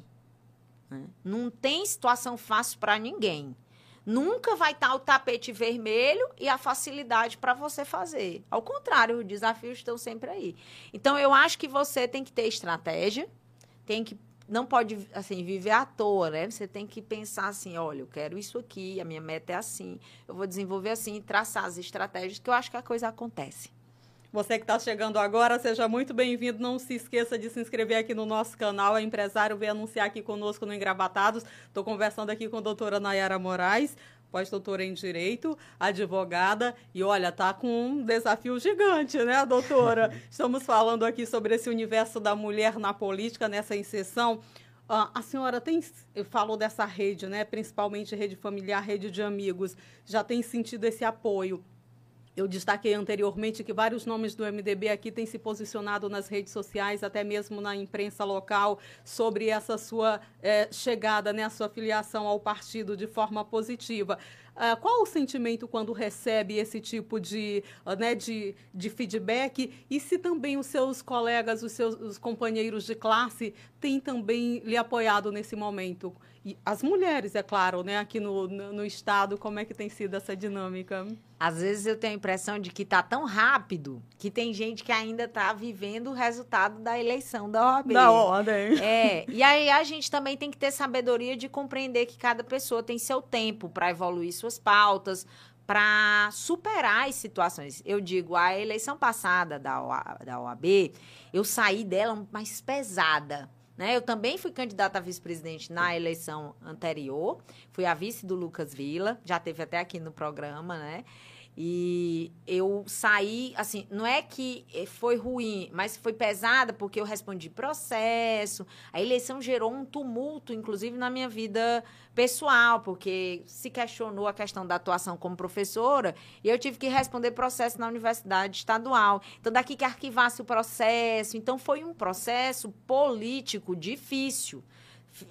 Né? Não tem situação fácil para ninguém. Nunca vai estar tá o tapete vermelho e a facilidade para você fazer. Ao contrário, os desafios estão sempre aí. Então, eu acho que você tem que ter estratégia, tem que não pode assim viver à toa, né? Você tem que pensar assim, olha, eu quero isso aqui, a minha meta é assim, eu vou desenvolver assim, traçar as estratégias que eu acho que a coisa acontece. Você que está chegando agora, seja muito bem-vindo. Não se esqueça de se inscrever aqui no nosso canal. A empresário veio anunciar aqui conosco no Engravatados. Estou conversando aqui com a doutora Nayara Moraes, pós-doutora em Direito, advogada. E olha, tá com um desafio gigante, né, doutora? Estamos falando aqui sobre esse universo da mulher na política, nessa inserção Uh, a senhora tem, falou dessa rede, né? Principalmente rede familiar, rede de amigos, já tem sentido esse apoio. Eu destaquei anteriormente que vários nomes do MDB aqui têm se posicionado nas redes sociais, até mesmo na imprensa local, sobre essa sua eh, chegada, né, a sua filiação ao partido de forma positiva. Uh, qual o sentimento quando recebe esse tipo de, uh, né, de, de feedback? E se também os seus colegas, os seus os companheiros de classe têm também lhe apoiado nesse momento? E as mulheres, é claro, né, aqui no, no, no Estado, como é que tem sido essa dinâmica? Às vezes eu tenho a impressão de que está tão rápido que tem gente que ainda está vivendo o resultado da eleição da OAB. Da ordem. É, e aí a gente também tem que ter sabedoria de compreender que cada pessoa tem seu tempo para evoluir suas pautas, para superar as situações. Eu digo, a eleição passada da, OAB, eu saí dela mais pesada né? Eu também fui candidata a vice-presidente na eleição anterior. Fui a vice do Lucas Vila, já teve até aqui no programa, né? E eu saí, assim, não é que foi ruim, mas foi pesada porque eu respondi processo. A eleição gerou um tumulto, inclusive na minha vida pessoal, porque se questionou a questão da atuação como professora e eu tive que responder processo na universidade estadual. Então, daqui que arquivasse o processo. Então, foi um processo político difícil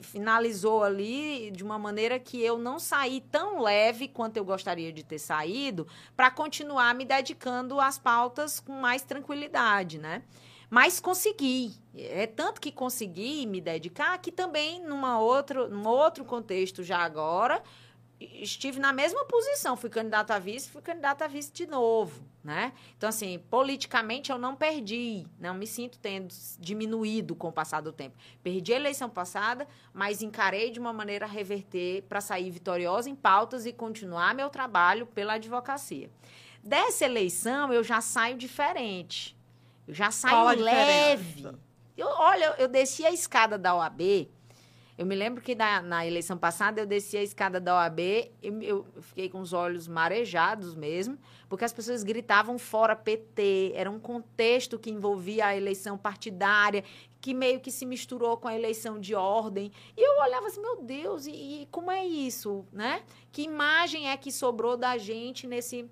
finalizou ali de uma maneira que eu não saí tão leve quanto eu gostaria de ter saído para continuar me dedicando às pautas com mais tranquilidade, né? Mas consegui. É tanto que consegui me dedicar que também numa outro, num outro contexto já agora, estive na mesma posição, fui candidata a vice, fui candidata a vice de novo, né? Então, assim, politicamente eu não perdi, não me sinto tendo diminuído com o passar do tempo. Perdi a eleição passada, mas encarei de uma maneira a reverter para sair vitoriosa em pautas e continuar meu trabalho pela advocacia. Dessa eleição, eu já saio diferente. Eu já saio leve. Eu, olha, eu desci a escada da OAB eu me lembro que na, na eleição passada eu desci a escada da OAB, eu, eu fiquei com os olhos marejados mesmo, porque as pessoas gritavam fora PT. Era um contexto que envolvia a eleição partidária, que meio que se misturou com a eleição de ordem. E eu olhava assim, meu Deus, e, e como é isso, né? Que imagem é que sobrou da gente nesse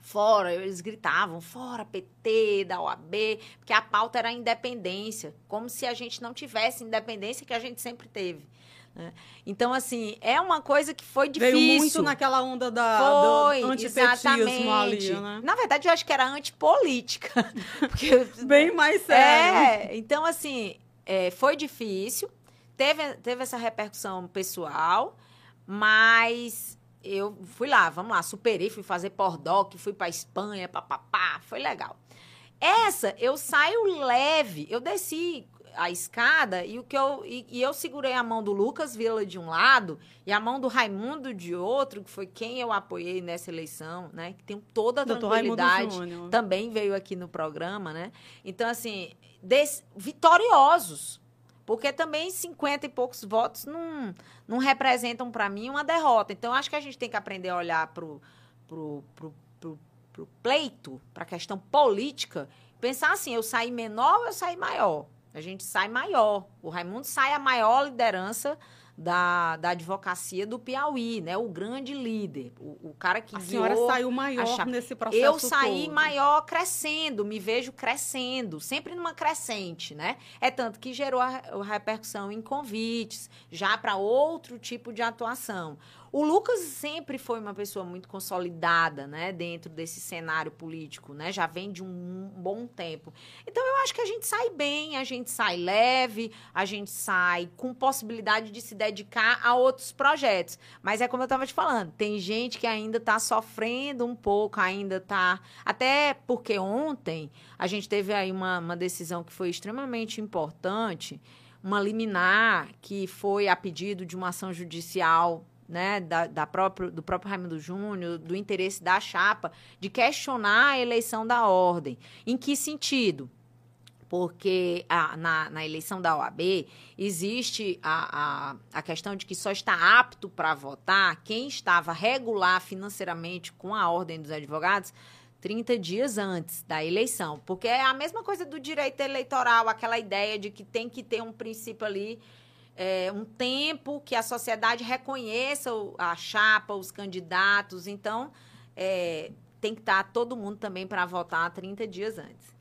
fora, eles gritavam, fora PT, da OAB, porque a pauta era a independência, como se a gente não tivesse independência que a gente sempre teve. Né? Então, assim, é uma coisa que foi difícil. Veio muito naquela onda da, foi, do antipetismo ali, né? Na verdade, eu acho que era antipolítica. Porque, Bem mais sério. É, então, assim, é, foi difícil, teve, teve essa repercussão pessoal, mas eu fui lá, vamos lá, superei, fui fazer pordoc, fui para Espanha, papapá, foi legal. Essa eu saio leve, eu desci a escada e o que eu e, e, eu segurei a mão do Lucas Vila de um lado e a mão do Raimundo de outro, que foi quem eu apoiei nessa eleição, né? Que tem toda a tranquilidade, também veio aqui no programa, né? Então assim, des, vitoriosos, porque também 50 e poucos votos não, não representam para mim uma derrota. Então, acho que a gente tem que aprender a olhar para o pro, pro, pro, pro pleito, para a questão política, pensar assim: eu saí menor ou eu saí maior? A gente sai maior. O Raimundo sai a maior liderança da, da advocacia do Piauí, né? O grande líder, o, o cara que a senhora saiu maior nesse processo Eu saí todo. maior crescendo, me vejo crescendo, sempre numa crescente, né? É tanto que gerou a, a repercussão em convites, já para outro tipo de atuação. O Lucas sempre foi uma pessoa muito consolidada, né, dentro desse cenário político, né? Já vem de um bom tempo. Então eu acho que a gente sai bem, a gente sai leve, a gente sai com possibilidade de se dedicar a outros projetos. Mas é como eu estava te falando, tem gente que ainda está sofrendo um pouco, ainda está até porque ontem a gente teve aí uma, uma decisão que foi extremamente importante, uma liminar que foi a pedido de uma ação judicial né, da, da próprio, do próprio Raimundo Júnior, do interesse da chapa, de questionar a eleição da ordem. Em que sentido? Porque a, na, na eleição da OAB existe a, a, a questão de que só está apto para votar quem estava regular financeiramente com a ordem dos advogados 30 dias antes da eleição. Porque é a mesma coisa do direito eleitoral, aquela ideia de que tem que ter um princípio ali é, um tempo que a sociedade reconheça a chapa, os candidatos. Então, é, tem que estar todo mundo também para votar 30 dias antes.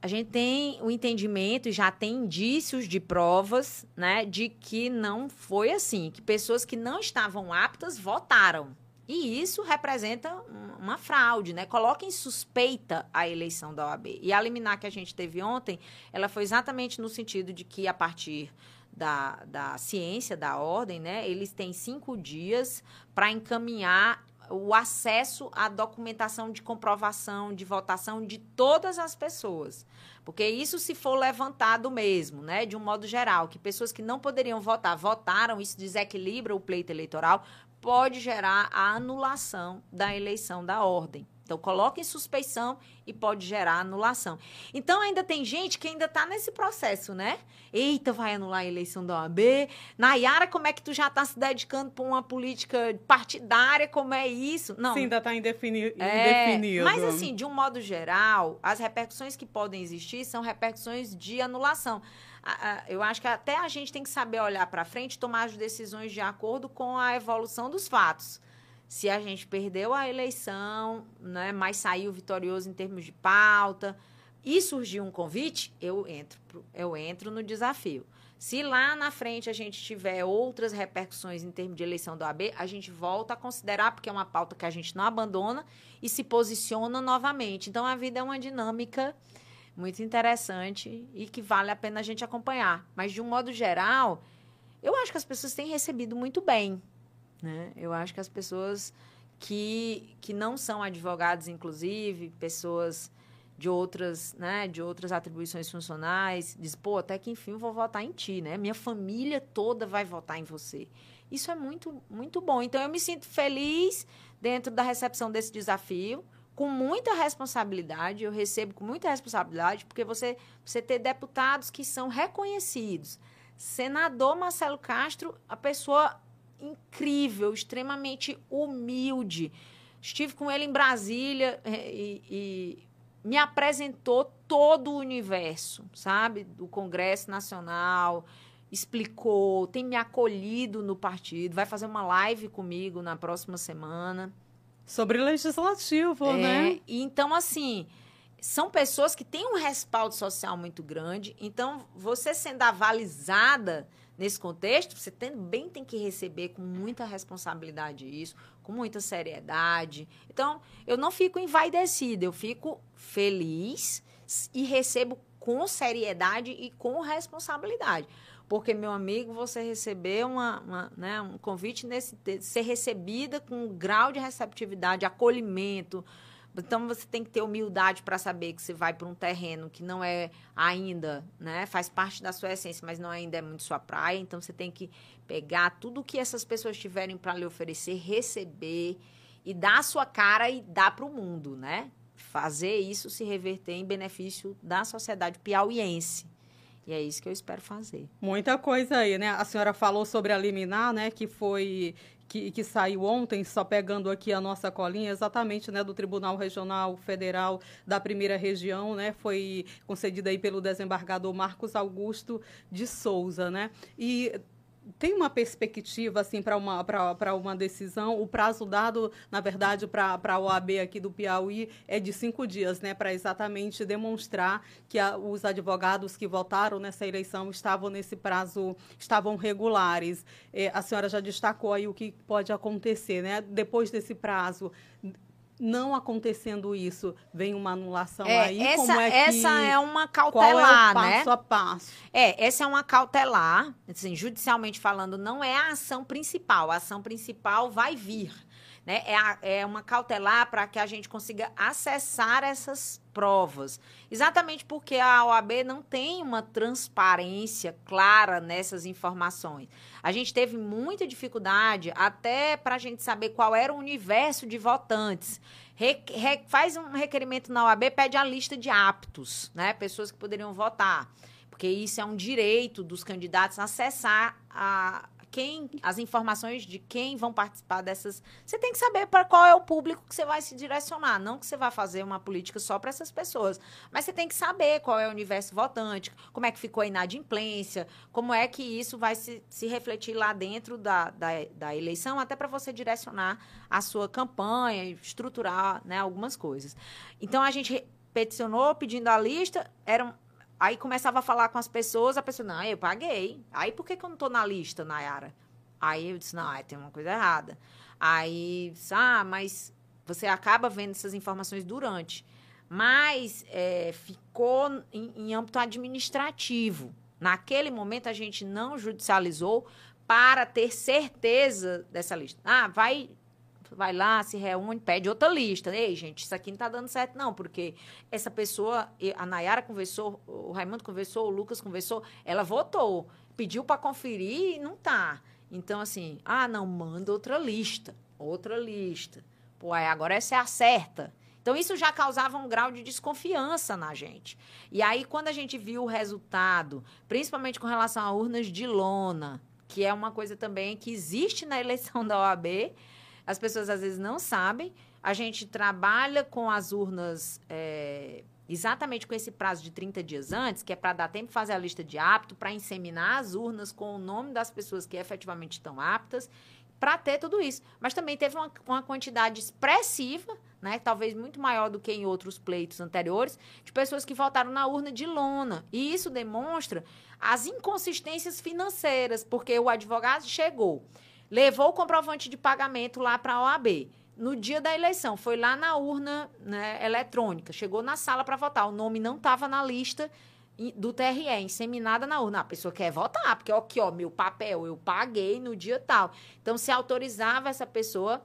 A gente tem o entendimento e já tem indícios de provas, né, de que não foi assim, que pessoas que não estavam aptas votaram. E isso representa uma fraude, né? Coloca em suspeita a eleição da OAB. E a liminar que a gente teve ontem, ela foi exatamente no sentido de que, a partir da, da ciência, da ordem, né? Eles têm cinco dias para encaminhar o acesso à documentação de comprovação de votação de todas as pessoas. Porque isso se for levantado mesmo, né, de um modo geral, que pessoas que não poderiam votar votaram, isso desequilibra o pleito eleitoral, pode gerar a anulação da eleição da ordem. Então, coloca em suspeição e pode gerar anulação. Então, ainda tem gente que ainda está nesse processo, né? Eita, vai anular a eleição da OAB. Nayara, como é que tu já está se dedicando para uma política partidária? Como é isso? Não. Sim, ainda está indefini é, indefinido. Mas, assim, de um modo geral, as repercussões que podem existir são repercussões de anulação. Eu acho que até a gente tem que saber olhar para frente e tomar as decisões de acordo com a evolução dos fatos se a gente perdeu a eleição, né, mas saiu vitorioso em termos de pauta, e surgiu um convite, eu entro, eu entro no desafio. Se lá na frente a gente tiver outras repercussões em termos de eleição do AB, a gente volta a considerar, porque é uma pauta que a gente não abandona e se posiciona novamente. Então a vida é uma dinâmica muito interessante e que vale a pena a gente acompanhar. Mas de um modo geral, eu acho que as pessoas têm recebido muito bem né? Eu acho que as pessoas que, que não são advogados, inclusive, pessoas de outras, né, de outras atribuições funcionais, diz, pô, até que enfim eu vou votar em ti, né? Minha família toda vai votar em você. Isso é muito, muito bom. Então eu me sinto feliz dentro da recepção desse desafio, com muita responsabilidade, eu recebo com muita responsabilidade, porque você, você ter deputados que são reconhecidos. Senador Marcelo Castro, a pessoa incrível, extremamente humilde. Estive com ele em Brasília é, e, e me apresentou todo o universo, sabe? Do Congresso Nacional, explicou, tem me acolhido no partido, vai fazer uma live comigo na próxima semana. Sobre legislativo, é, né? Então, assim, são pessoas que têm um respaldo social muito grande. Então, você sendo avalizada Nesse contexto, você também tem que receber com muita responsabilidade isso, com muita seriedade. Então, eu não fico envaidecida, eu fico feliz e recebo com seriedade e com responsabilidade. Porque, meu amigo, você receber uma, uma né, um convite nesse ser recebida com um grau de receptividade, acolhimento, então você tem que ter humildade para saber que você vai para um terreno que não é ainda, né, faz parte da sua essência, mas não ainda é muito sua praia. Então você tem que pegar tudo que essas pessoas tiverem para lhe oferecer, receber e dar a sua cara e dar para o mundo, né? Fazer isso se reverter em benefício da sociedade piauiense. E é isso que eu espero fazer. Muita coisa aí, né? A senhora falou sobre a liminar, né? Que foi que, que, saiu ontem, só pegando aqui a nossa colinha, exatamente né, do Tribunal Regional Federal da Primeira Região, né, foi concedida aí pelo desembargador Marcos Augusto de Souza, né? E tem uma perspectiva assim para uma para uma decisão? O prazo dado na verdade para a OAB aqui do Piauí é de cinco dias né? Para exatamente demonstrar que a, os advogados que votaram nessa eleição estavam nesse prazo estavam regulares. É, a senhora já destacou aí o que pode acontecer né? Depois desse prazo não acontecendo isso, vem uma anulação é, aí? Essa, como é que, essa é uma cautelar, qual é o passo né? a passo? É, essa é uma cautelar, assim, judicialmente falando, não é a ação principal. A ação principal vai vir. Né? É, a, é uma cautelar para que a gente consiga acessar essas provas. Exatamente porque a OAB não tem uma transparência clara nessas informações. A gente teve muita dificuldade até para a gente saber qual era o universo de votantes. Re, re, faz um requerimento na OAB, pede a lista de aptos, né? Pessoas que poderiam votar. Porque isso é um direito dos candidatos acessar a, quem, as informações de quem vão participar dessas. Você tem que saber para qual é o público que você vai se direcionar. Não que você vai fazer uma política só para essas pessoas, mas você tem que saber qual é o universo votante, como é que ficou a inadimplência, como é que isso vai se, se refletir lá dentro da, da, da eleição, até para você direcionar a sua campanha, estruturar né, algumas coisas. Então a gente peticionou pedindo a lista, eram Aí começava a falar com as pessoas, a pessoa, não, eu paguei. Aí por que, que eu não tô na lista, Nayara? Aí eu disse, não, tem uma coisa errada. Aí, disse, ah, mas você acaba vendo essas informações durante. Mas é, ficou em, em âmbito administrativo. Naquele momento a gente não judicializou para ter certeza dessa lista. Ah, vai vai lá, se reúne, pede outra lista. Ei, gente, isso aqui não está dando certo, não, porque essa pessoa, a Nayara conversou, o Raimundo conversou, o Lucas conversou, ela votou, pediu para conferir e não tá. Então, assim, ah, não, manda outra lista, outra lista. Pô, agora essa é a certa. Então, isso já causava um grau de desconfiança na gente. E aí, quando a gente viu o resultado, principalmente com relação a urnas de lona, que é uma coisa também que existe na eleição da OAB, as pessoas às vezes não sabem. A gente trabalha com as urnas é, exatamente com esse prazo de 30 dias antes, que é para dar tempo de fazer a lista de apto, para inseminar as urnas com o nome das pessoas que efetivamente estão aptas, para ter tudo isso. Mas também teve uma, uma quantidade expressiva, né, talvez muito maior do que em outros pleitos anteriores, de pessoas que votaram na urna de lona. E isso demonstra as inconsistências financeiras, porque o advogado chegou levou o comprovante de pagamento lá para a OAB. No dia da eleição, foi lá na urna né, eletrônica, chegou na sala para votar. O nome não estava na lista do TRE, inseminada na urna. A pessoa quer votar, porque aqui, ó, meu papel, eu paguei no dia tal. Então, se autorizava essa pessoa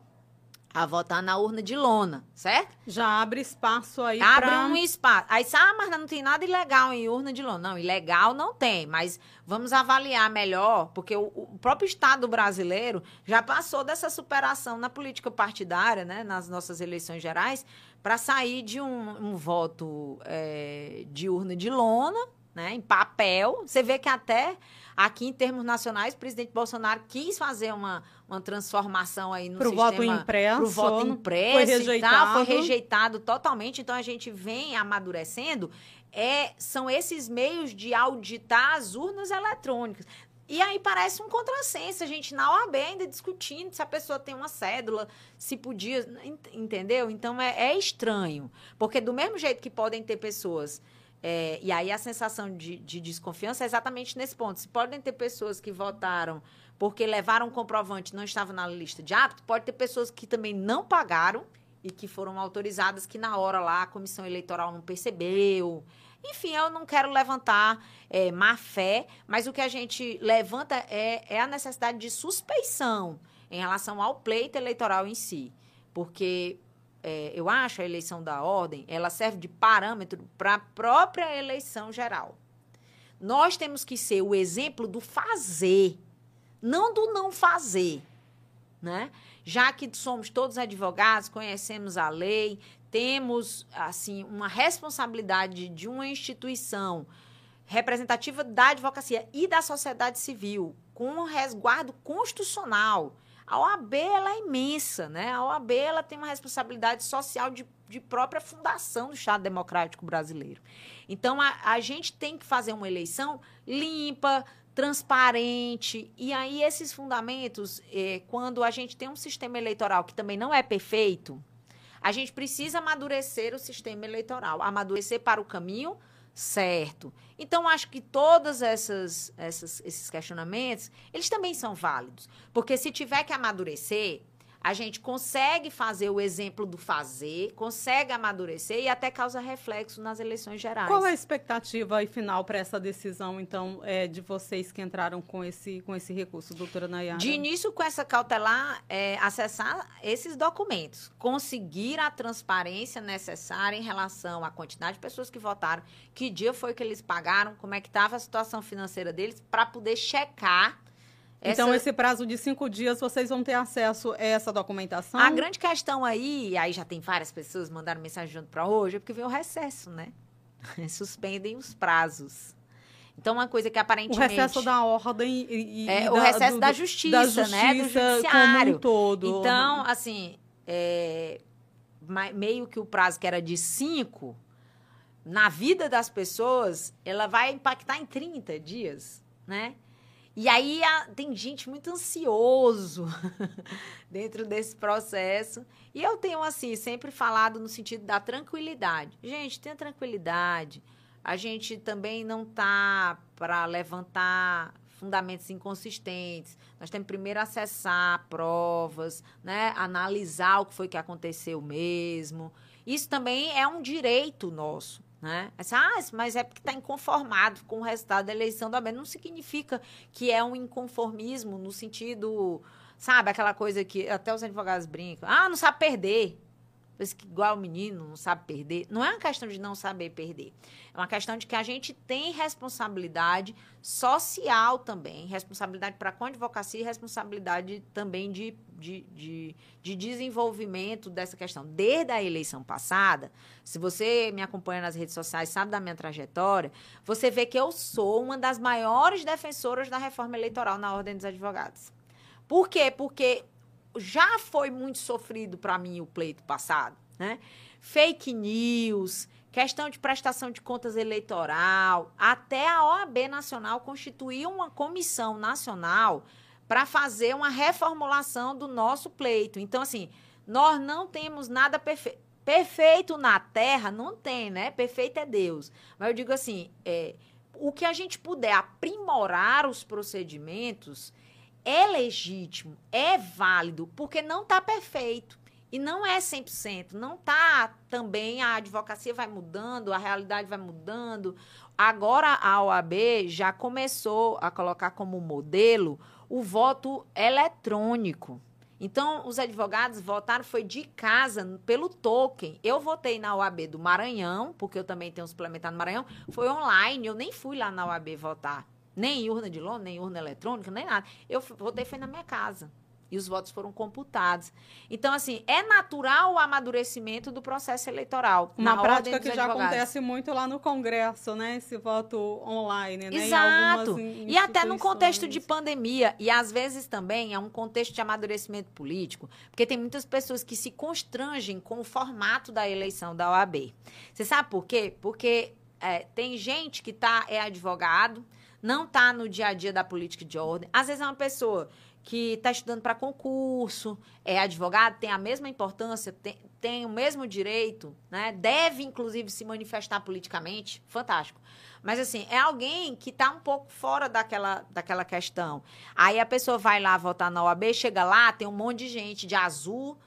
a votar na urna de lona, certo? Já abre espaço aí Abre pra... um espaço. Aí, ah, mas não tem nada ilegal em urna de lona. Não, ilegal não tem, mas vamos avaliar melhor, porque o, o próprio Estado brasileiro já passou dessa superação na política partidária, né, nas nossas eleições gerais, para sair de um, um voto é, de urna de lona, né, em papel. Você vê que até aqui, em termos nacionais, o presidente Bolsonaro quis fazer uma uma transformação aí no pro sistema... Voto impresso, pro voto impresso. Foi rejeitado. Tal, foi rejeitado totalmente. Então, a gente vem amadurecendo. É, são esses meios de auditar as urnas eletrônicas. E aí parece um contrassenso, a gente na OAB ainda discutindo se a pessoa tem uma cédula, se podia, entendeu? Então é, é estranho. Porque do mesmo jeito que podem ter pessoas é, e aí a sensação de, de, desconfiança é exatamente nesse ponto. Se podem ter pessoas que votaram porque levaram um comprovante não estava na lista de apto, pode ter pessoas que também não pagaram e que foram autorizadas que na hora lá a comissão eleitoral não percebeu. Enfim, eu não quero levantar é, má fé, mas o que a gente levanta é, é a necessidade de suspeição em relação ao pleito eleitoral em si. Porque é, eu acho a eleição da ordem, ela serve de parâmetro para a própria eleição geral. Nós temos que ser o exemplo do fazer não do não fazer, né? Já que somos todos advogados, conhecemos a lei, temos assim uma responsabilidade de uma instituição representativa da advocacia e da sociedade civil, com um resguardo constitucional. A OAB ela é imensa, né? A OAB ela tem uma responsabilidade social de, de própria fundação do Estado Democrático Brasileiro. Então a, a gente tem que fazer uma eleição limpa, transparente. E aí, esses fundamentos, é, quando a gente tem um sistema eleitoral que também não é perfeito, a gente precisa amadurecer o sistema eleitoral, amadurecer para o caminho certo. Então, acho que todos essas, essas, esses questionamentos, eles também são válidos. Porque se tiver que amadurecer, a gente consegue fazer o exemplo do fazer, consegue amadurecer e até causa reflexo nas eleições gerais. Qual é a expectativa aí final para essa decisão, então, é, de vocês que entraram com esse, com esse recurso, doutora Nayara? De início, com essa cautelar, é, acessar esses documentos, conseguir a transparência necessária em relação à quantidade de pessoas que votaram, que dia foi que eles pagaram, como é que estava a situação financeira deles, para poder checar essa... Então, esse prazo de cinco dias, vocês vão ter acesso a essa documentação? A grande questão aí, aí já tem várias pessoas mandaram mensagem junto para hoje, é porque veio o recesso, né? Suspendem os prazos. Então, uma coisa que aparentemente... O recesso da ordem e, e é, o recesso do, da, justiça, da justiça, né? Do judiciário. Como um todo. Então, assim, é, meio que o prazo que era de cinco, na vida das pessoas, ela vai impactar em 30 dias, né? E aí a, tem gente muito ansioso dentro desse processo. E eu tenho, assim, sempre falado no sentido da tranquilidade. Gente, tenha tranquilidade. A gente também não tá para levantar fundamentos inconsistentes. Nós temos primeiro acessar provas, né? analisar o que foi que aconteceu mesmo. Isso também é um direito nosso. Né? Ah, mas é porque está inconformado com o resultado da eleição da Não significa que é um inconformismo no sentido, sabe, aquela coisa que até os advogados brincam. Ah, não sabe perder. Parece que igual o menino não sabe perder. Não é uma questão de não saber perder. É uma questão de que a gente tem responsabilidade social também, responsabilidade para com a advocacia e responsabilidade também de, de, de, de, desenvolvimento dessa questão. Desde a eleição passada, se você me acompanha nas redes sociais, sabe da minha trajetória, você vê que eu sou uma das maiores defensoras da reforma eleitoral na Ordem dos Advogados. Por quê? Porque já foi muito sofrido para mim o pleito passado, né? Fake news, questão de prestação de contas eleitoral, até a OAB Nacional constituiu uma comissão nacional para fazer uma reformulação do nosso pleito. Então, assim, nós não temos nada perfeito. Perfeito na terra não tem, né? Perfeito é Deus. Mas eu digo assim, é, o que a gente puder aprimorar os procedimentos é legítimo, é válido, porque não está perfeito. E não é 100%, não está também, a advocacia vai mudando, a realidade vai mudando. Agora a OAB já começou a colocar como modelo o voto eletrônico. Então, os advogados votaram, foi de casa, pelo token. Eu votei na OAB do Maranhão, porque eu também tenho um suplementar no Maranhão, foi online, eu nem fui lá na OAB votar. Nem urna de lona, nem urna eletrônica, nem nada. Eu votei foi na minha casa. E os votos foram computados. Então, assim, é natural o amadurecimento do processo eleitoral. Uma prática que já acontece muito lá no Congresso, né? Esse voto online, né? Exato. E até no contexto de pandemia. E às vezes também é um contexto de amadurecimento político, porque tem muitas pessoas que se constrangem com o formato da eleição da OAB. Você sabe por quê? Porque é, tem gente que tá, é advogado, não está no dia a dia da política de ordem. Às vezes é uma pessoa que está estudando para concurso, é advogado, tem a mesma importância, tem, tem o mesmo direito, né? deve, inclusive, se manifestar politicamente. Fantástico. Mas, assim, é alguém que está um pouco fora daquela, daquela questão. Aí a pessoa vai lá votar na OAB, chega lá, tem um monte de gente de azul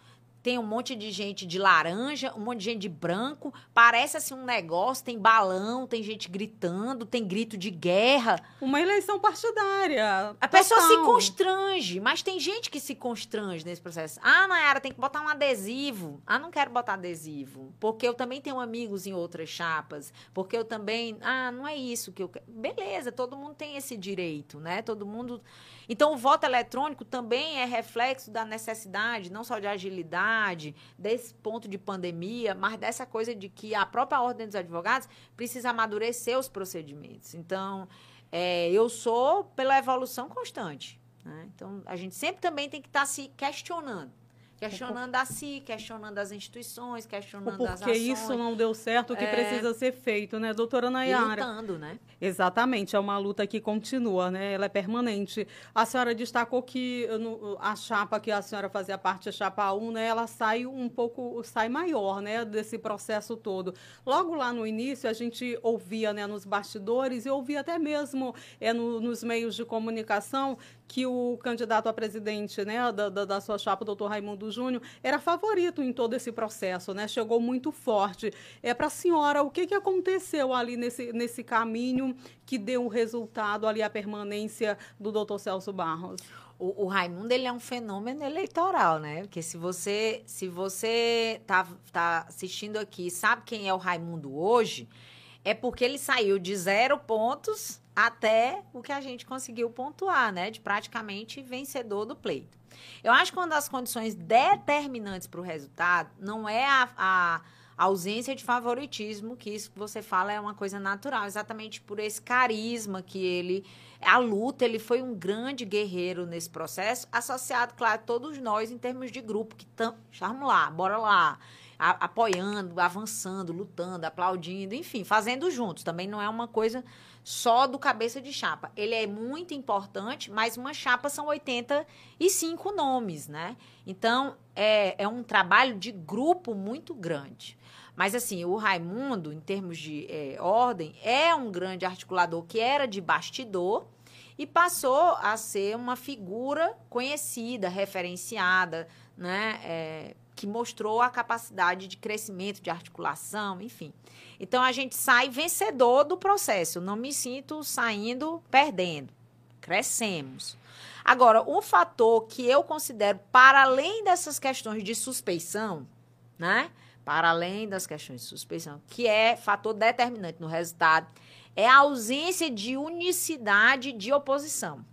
tem um monte de gente de laranja, um monte de gente de branco, parece assim um negócio, tem balão, tem gente gritando, tem grito de guerra. Uma eleição partidária. A total. pessoa se constrange, mas tem gente que se constrange nesse processo. Ah, Nayara, tem que botar um adesivo. Ah, não quero botar adesivo, porque eu também tenho amigos em outras chapas, porque eu também, ah, não é isso que eu quero. Beleza, todo mundo tem esse direito, né? Todo mundo então, o voto eletrônico também é reflexo da necessidade, não só de agilidade, desse ponto de pandemia, mas dessa coisa de que a própria Ordem dos Advogados precisa amadurecer os procedimentos. Então, é, eu sou pela evolução constante. Né? Então, a gente sempre também tem que estar tá se questionando. Questionando a si, questionando as instituições, questionando as ações. Porque isso não deu certo, o que é... precisa ser feito, né, doutora Nayara? E lutando, né? Exatamente, é uma luta que continua, né? Ela é permanente. A senhora destacou que a chapa que a senhora fazia parte, a chapa 1, né, ela sai um pouco, sai maior, né, desse processo todo. Logo lá no início, a gente ouvia, né, nos bastidores, e ouvia até mesmo é, no, nos meios de comunicação, que o candidato a presidente né, da, da, da sua chapa, o doutor Raimundo Júnior, era favorito em todo esse processo, né? Chegou muito forte. É para a senhora, o que, que aconteceu ali nesse, nesse caminho que deu o resultado ali, a permanência do doutor Celso Barros? O, o, Raimundo ele é um fenômeno eleitoral, né? Porque se você se você tá, tá assistindo aqui sabe quem é o Raimundo hoje, é porque ele saiu de zero pontos até o que a gente conseguiu pontuar, né? De praticamente vencedor do pleito. Eu acho que uma das condições determinantes para o resultado não é a, a, ausência de favoritismo, que isso que você fala é uma coisa natural, exatamente por esse carisma que ele. A luta, ele foi um grande guerreiro nesse processo, associado, claro, todos nós em termos de grupo, que estamos. Lá, bora lá. A, apoiando, avançando, lutando, aplaudindo, enfim, fazendo juntos. Também não é uma coisa só do cabeça de chapa. Ele é muito importante, mas uma chapa são 85 nomes, né? Então, é, é um trabalho de grupo muito grande. Mas, assim, o Raimundo, em termos de é, ordem, é um grande articulador que era de bastidor e passou a ser uma figura conhecida, referenciada, né? É, que mostrou a capacidade de crescimento, de articulação, enfim. Então a gente sai vencedor do processo. Não me sinto saindo perdendo. Crescemos. Agora, um fator que eu considero para além dessas questões de suspeição, né? Para além das questões de suspeição, que é fator determinante no resultado, é a ausência de unicidade de oposição.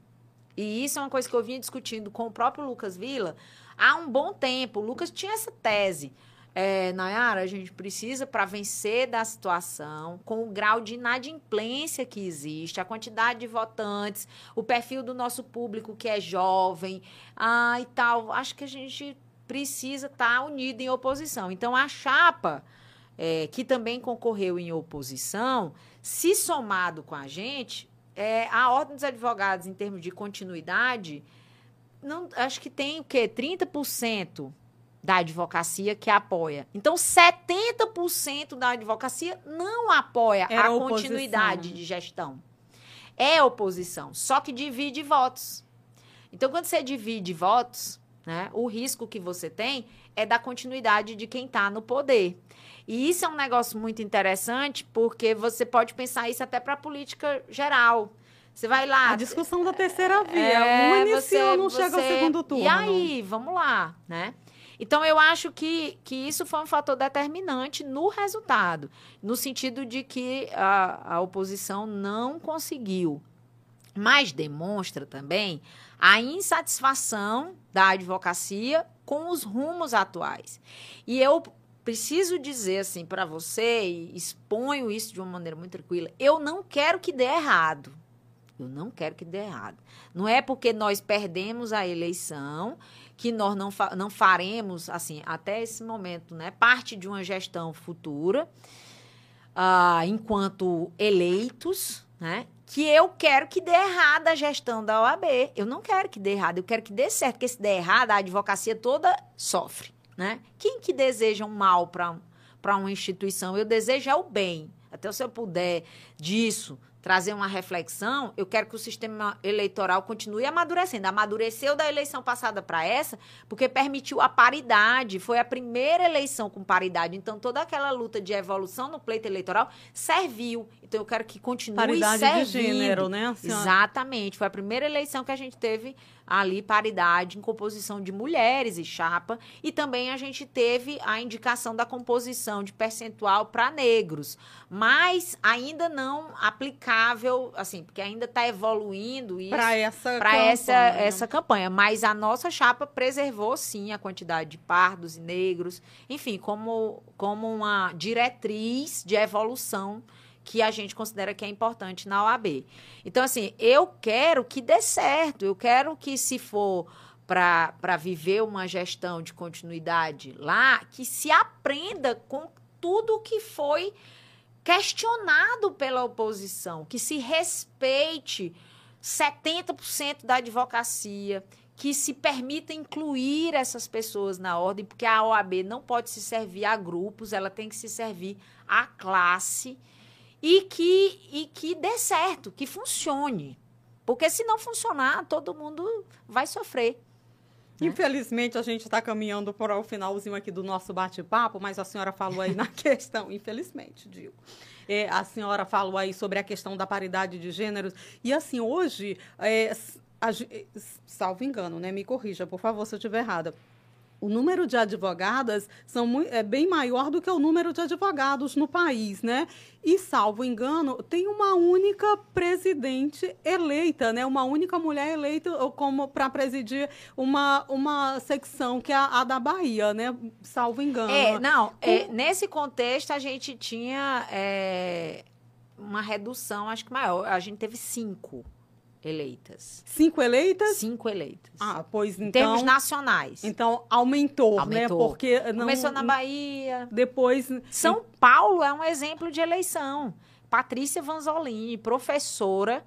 E isso é uma coisa que eu vinha discutindo com o próprio Lucas Vila há um bom tempo. O Lucas tinha essa tese. É, Nayara, a gente precisa, para vencer da situação, com o grau de inadimplência que existe, a quantidade de votantes, o perfil do nosso público que é jovem ah, e tal, acho que a gente precisa estar tá unido em oposição. Então, a chapa, é, que também concorreu em oposição, se somado com a gente, é, a Ordem dos Advogados, em termos de continuidade, não, acho que tem o quê? 30% da advocacia que apoia. Então, 70% da advocacia não apoia Era a continuidade de gestão. É oposição, só que divide votos. Então, quando você divide votos, né, o risco que você tem é da continuidade de quem está no poder. E isso é um negócio muito interessante, porque você pode pensar isso até para a política geral. Você vai lá. A discussão da terceira via. É, inicio, você, não você... chega ao segundo turno. E aí, vamos lá, né? Então, eu acho que, que isso foi um fator determinante no resultado, no sentido de que a, a oposição não conseguiu. Mas demonstra também a insatisfação da advocacia com os rumos atuais. E eu preciso dizer assim para você, e exponho isso de uma maneira muito tranquila, eu não quero que dê errado. Eu não quero que dê errado. Não é porque nós perdemos a eleição que nós não, fa não faremos, assim, até esse momento, né, parte de uma gestão futura, uh, enquanto eleitos, né, que eu quero que dê errado a gestão da OAB. Eu não quero que dê errado, eu quero que dê certo, porque se der errado, a advocacia toda sofre, né? Quem que deseja um mal para uma instituição? Eu desejo é o bem. Até se eu puder disso trazer uma reflexão, eu quero que o sistema eleitoral continue amadurecendo. Amadureceu da eleição passada para essa, porque permitiu a paridade. Foi a primeira eleição com paridade. Então, toda aquela luta de evolução no pleito eleitoral serviu. Então, eu quero que continue paridade servindo. de gênero, né? Senhora? Exatamente. Foi a primeira eleição que a gente teve ali paridade em composição de mulheres e chapa. E também a gente teve a indicação da composição de percentual para negros. Mas ainda não aplicável, assim, porque ainda está evoluindo isso para essa, campanha. Essa, essa campanha. Mas a nossa chapa preservou, sim, a quantidade de pardos e negros, enfim, como, como uma diretriz de evolução que a gente considera que é importante na OAB. Então, assim, eu quero que dê certo, eu quero que, se for para viver uma gestão de continuidade lá, que se aprenda com tudo que foi questionado pela oposição, que se respeite 70% da advocacia, que se permita incluir essas pessoas na ordem, porque a OAB não pode se servir a grupos, ela tem que se servir à classe e que, e que dê certo, que funcione. Porque se não funcionar, todo mundo vai sofrer. Né? Infelizmente, a gente está caminhando para o finalzinho aqui do nosso bate-papo, mas a senhora falou aí na questão, infelizmente, digo. É, a senhora falou aí sobre a questão da paridade de gêneros. E assim, hoje, é, a, salvo engano, né? Me corrija, por favor, se eu estiver errada o número de advogadas são, é bem maior do que o número de advogados no país, né? E, salvo engano, tem uma única presidente eleita, né? Uma única mulher eleita como para presidir uma, uma secção, que é a, a, da Bahia, né? Salvo engano. É, não, é, nesse contexto a gente tinha é, uma redução, acho que maior. A gente teve cinco eleitas. Cinco eleitas? Cinco eleitas. Ah, pois então. Em termos nacionais. Então aumentou, né? aumentou. né? Porque não, Começou na Bahia. Depois. São Paulo é um exemplo de eleição. Patrícia Vanzolini, professora,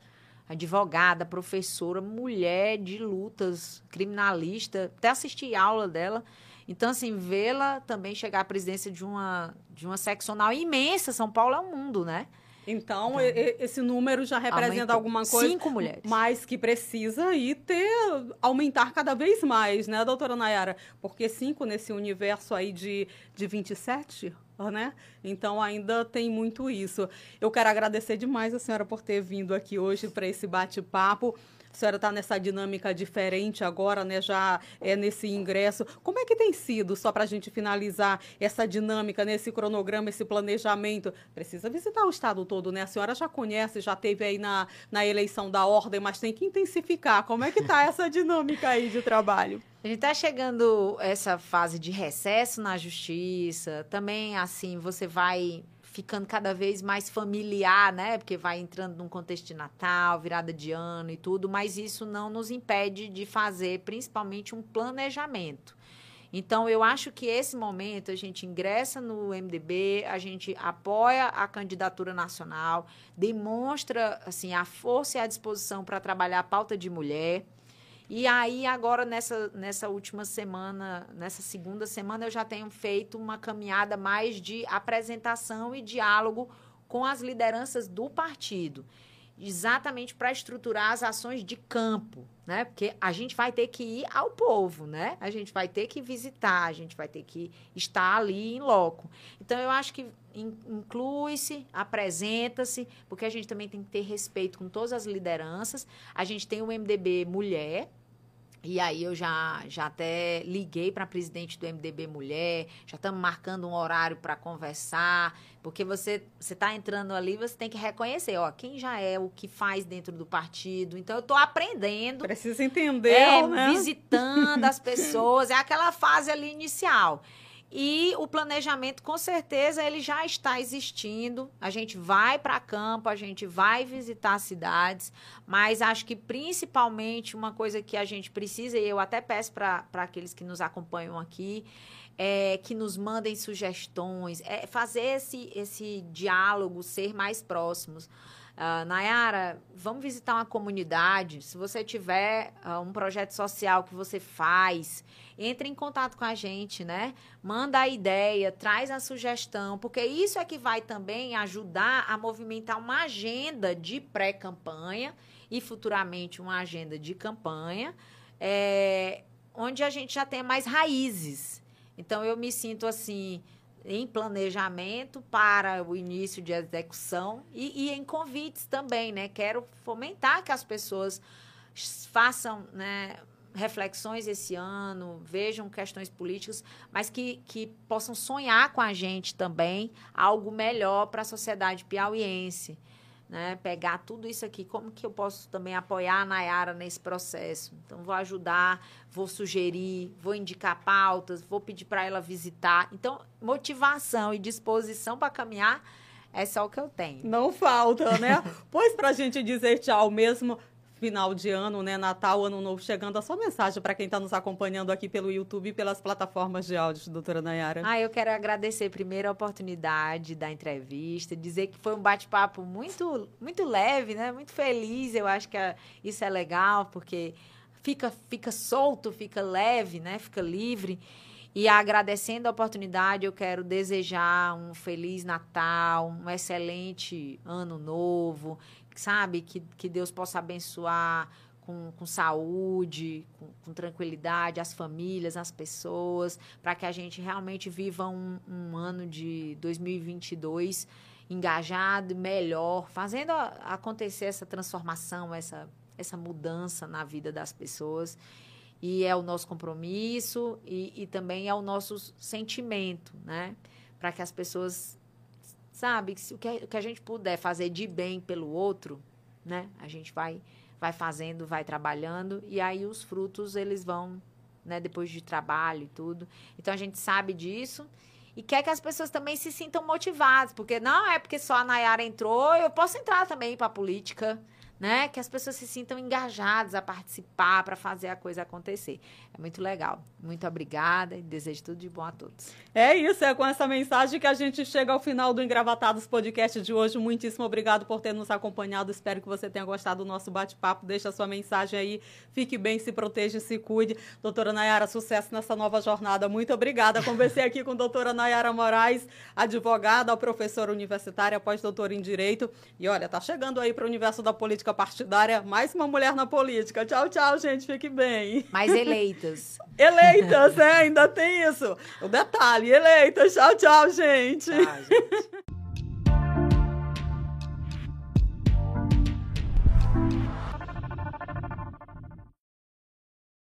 advogada, professora, mulher de lutas, criminalista. Até assisti aula dela. Então, assim, vê-la também chegar à presidência de uma, de uma seccional imensa. São Paulo é um mundo, né? Então, então esse número já representa alguma coisa. Cinco mulheres. Mas que precisa ir ter, aumentar cada vez mais, né, doutora Nayara? Porque cinco nesse universo aí de, de 27, né? Então ainda tem muito isso. Eu quero agradecer demais a senhora por ter vindo aqui hoje para esse bate-papo. Senhora está nessa dinâmica diferente agora, né? Já é nesse ingresso. Como é que tem sido, só para a gente finalizar, essa dinâmica, nesse cronograma, esse planejamento? Precisa visitar o estado todo, né? A senhora já conhece, já teve aí na, na eleição da ordem, mas tem que intensificar. Como é que está essa dinâmica aí de trabalho? A gente está chegando essa fase de recesso na justiça. Também, assim, você vai ficando cada vez mais familiar, né? Porque vai entrando num contexto de Natal, virada de ano e tudo, mas isso não nos impede de fazer principalmente um planejamento. Então, eu acho que esse momento a gente ingressa no MDB, a gente apoia a candidatura nacional, demonstra assim a força e a disposição para trabalhar a pauta de mulher. E aí, agora, nessa, nessa última semana, nessa segunda semana, eu já tenho feito uma caminhada mais de apresentação e diálogo com as lideranças do partido. Exatamente para estruturar as ações de campo, né? Porque a gente vai ter que ir ao povo, né? A gente vai ter que visitar, a gente vai ter que estar ali em loco. Então, eu acho que inclui-se, apresenta-se, porque a gente também tem que ter respeito com todas as lideranças. A gente tem o MDB Mulher, e aí eu já, já até liguei para a presidente do MDB Mulher, já estamos marcando um horário para conversar, porque você você está entrando ali, você tem que reconhecer, ó, quem já é o que faz dentro do partido. Então eu estou aprendendo. Precisa entender, é, né? visitando as pessoas, é aquela fase ali inicial. E o planejamento, com certeza, ele já está existindo. A gente vai para campo, a gente vai visitar cidades, mas acho que principalmente uma coisa que a gente precisa, e eu até peço para aqueles que nos acompanham aqui, é, que nos mandem sugestões, é fazer esse, esse diálogo ser mais próximos. Uh, Nayara, vamos visitar uma comunidade. Se você tiver uh, um projeto social que você faz, entre em contato com a gente, né? Manda a ideia, traz a sugestão, porque isso é que vai também ajudar a movimentar uma agenda de pré-campanha e futuramente uma agenda de campanha, é, onde a gente já tem mais raízes. Então eu me sinto assim em planejamento para o início de execução e, e, em convites também, né? Quero fomentar que as pessoas façam né, reflexões esse ano, vejam questões políticas, mas que, que possam sonhar com a gente também algo melhor para a sociedade piauiense né? Pegar tudo isso aqui, como que eu posso também apoiar a Nayara nesse processo? Então, vou ajudar, vou sugerir, vou indicar pautas, vou pedir para ela visitar. Então, motivação e disposição para caminhar é só o que eu tenho. Não falta, né? pois para a gente dizer tchau mesmo, final de ano, né? Natal, Ano Novo chegando. A sua mensagem para quem está nos acompanhando aqui pelo YouTube e pelas plataformas de áudio, doutora Nayara. Ah, eu quero agradecer primeiro a oportunidade da entrevista, dizer que foi um bate-papo muito, muito leve, né? Muito feliz. Eu acho que isso é legal, porque fica, fica solto, fica leve, né? Fica livre. E agradecendo a oportunidade, eu quero desejar um feliz Natal, um excelente ano novo sabe? Que, que Deus possa abençoar com, com saúde, com, com, tranquilidade as famílias, as pessoas, para que a gente realmente viva um, um ano de 2022 engajado, melhor, fazendo acontecer essa transformação, essa, essa mudança na vida das pessoas. E é o nosso compromisso e, e também é o nosso sentimento, né? Para que as pessoas, sabe, o que, o que a gente puder fazer de bem pelo outro, né? A gente vai, vai fazendo, vai trabalhando e aí os frutos eles vão, né? Depois de trabalho e tudo. Então a gente sabe disso e quer que as pessoas também se sintam motivadas, porque não é porque só a Nayara entrou, eu posso entrar também para política né? Que as pessoas se sintam engajadas a participar para fazer a coisa acontecer. É muito legal. Muito obrigada e desejo tudo de bom a todos. É isso, é com essa mensagem que a gente chega ao final do Engravatados Podcast de hoje. Muitíssimo obrigado por ter nos acompanhado. Espero que você tenha gostado do nosso bate-papo. Deixa a sua mensagem aí. Fique bem, se proteja, se cuide. Doutora Nayara, sucesso nessa nova jornada. Muito obrigada. Conversei aqui com a doutora Nayara Moraes, advogada, professora universitária, pós-doutora em Direito. E olha, tá chegando aí para o universo da política política partidária, mais uma mulher na política. Tchau, tchau, gente. Fique bem. Mais eleitas. eleitas, é, ainda tem isso. O detalhe, eleitas. Tchau, tchau, gente. Tchau, gente.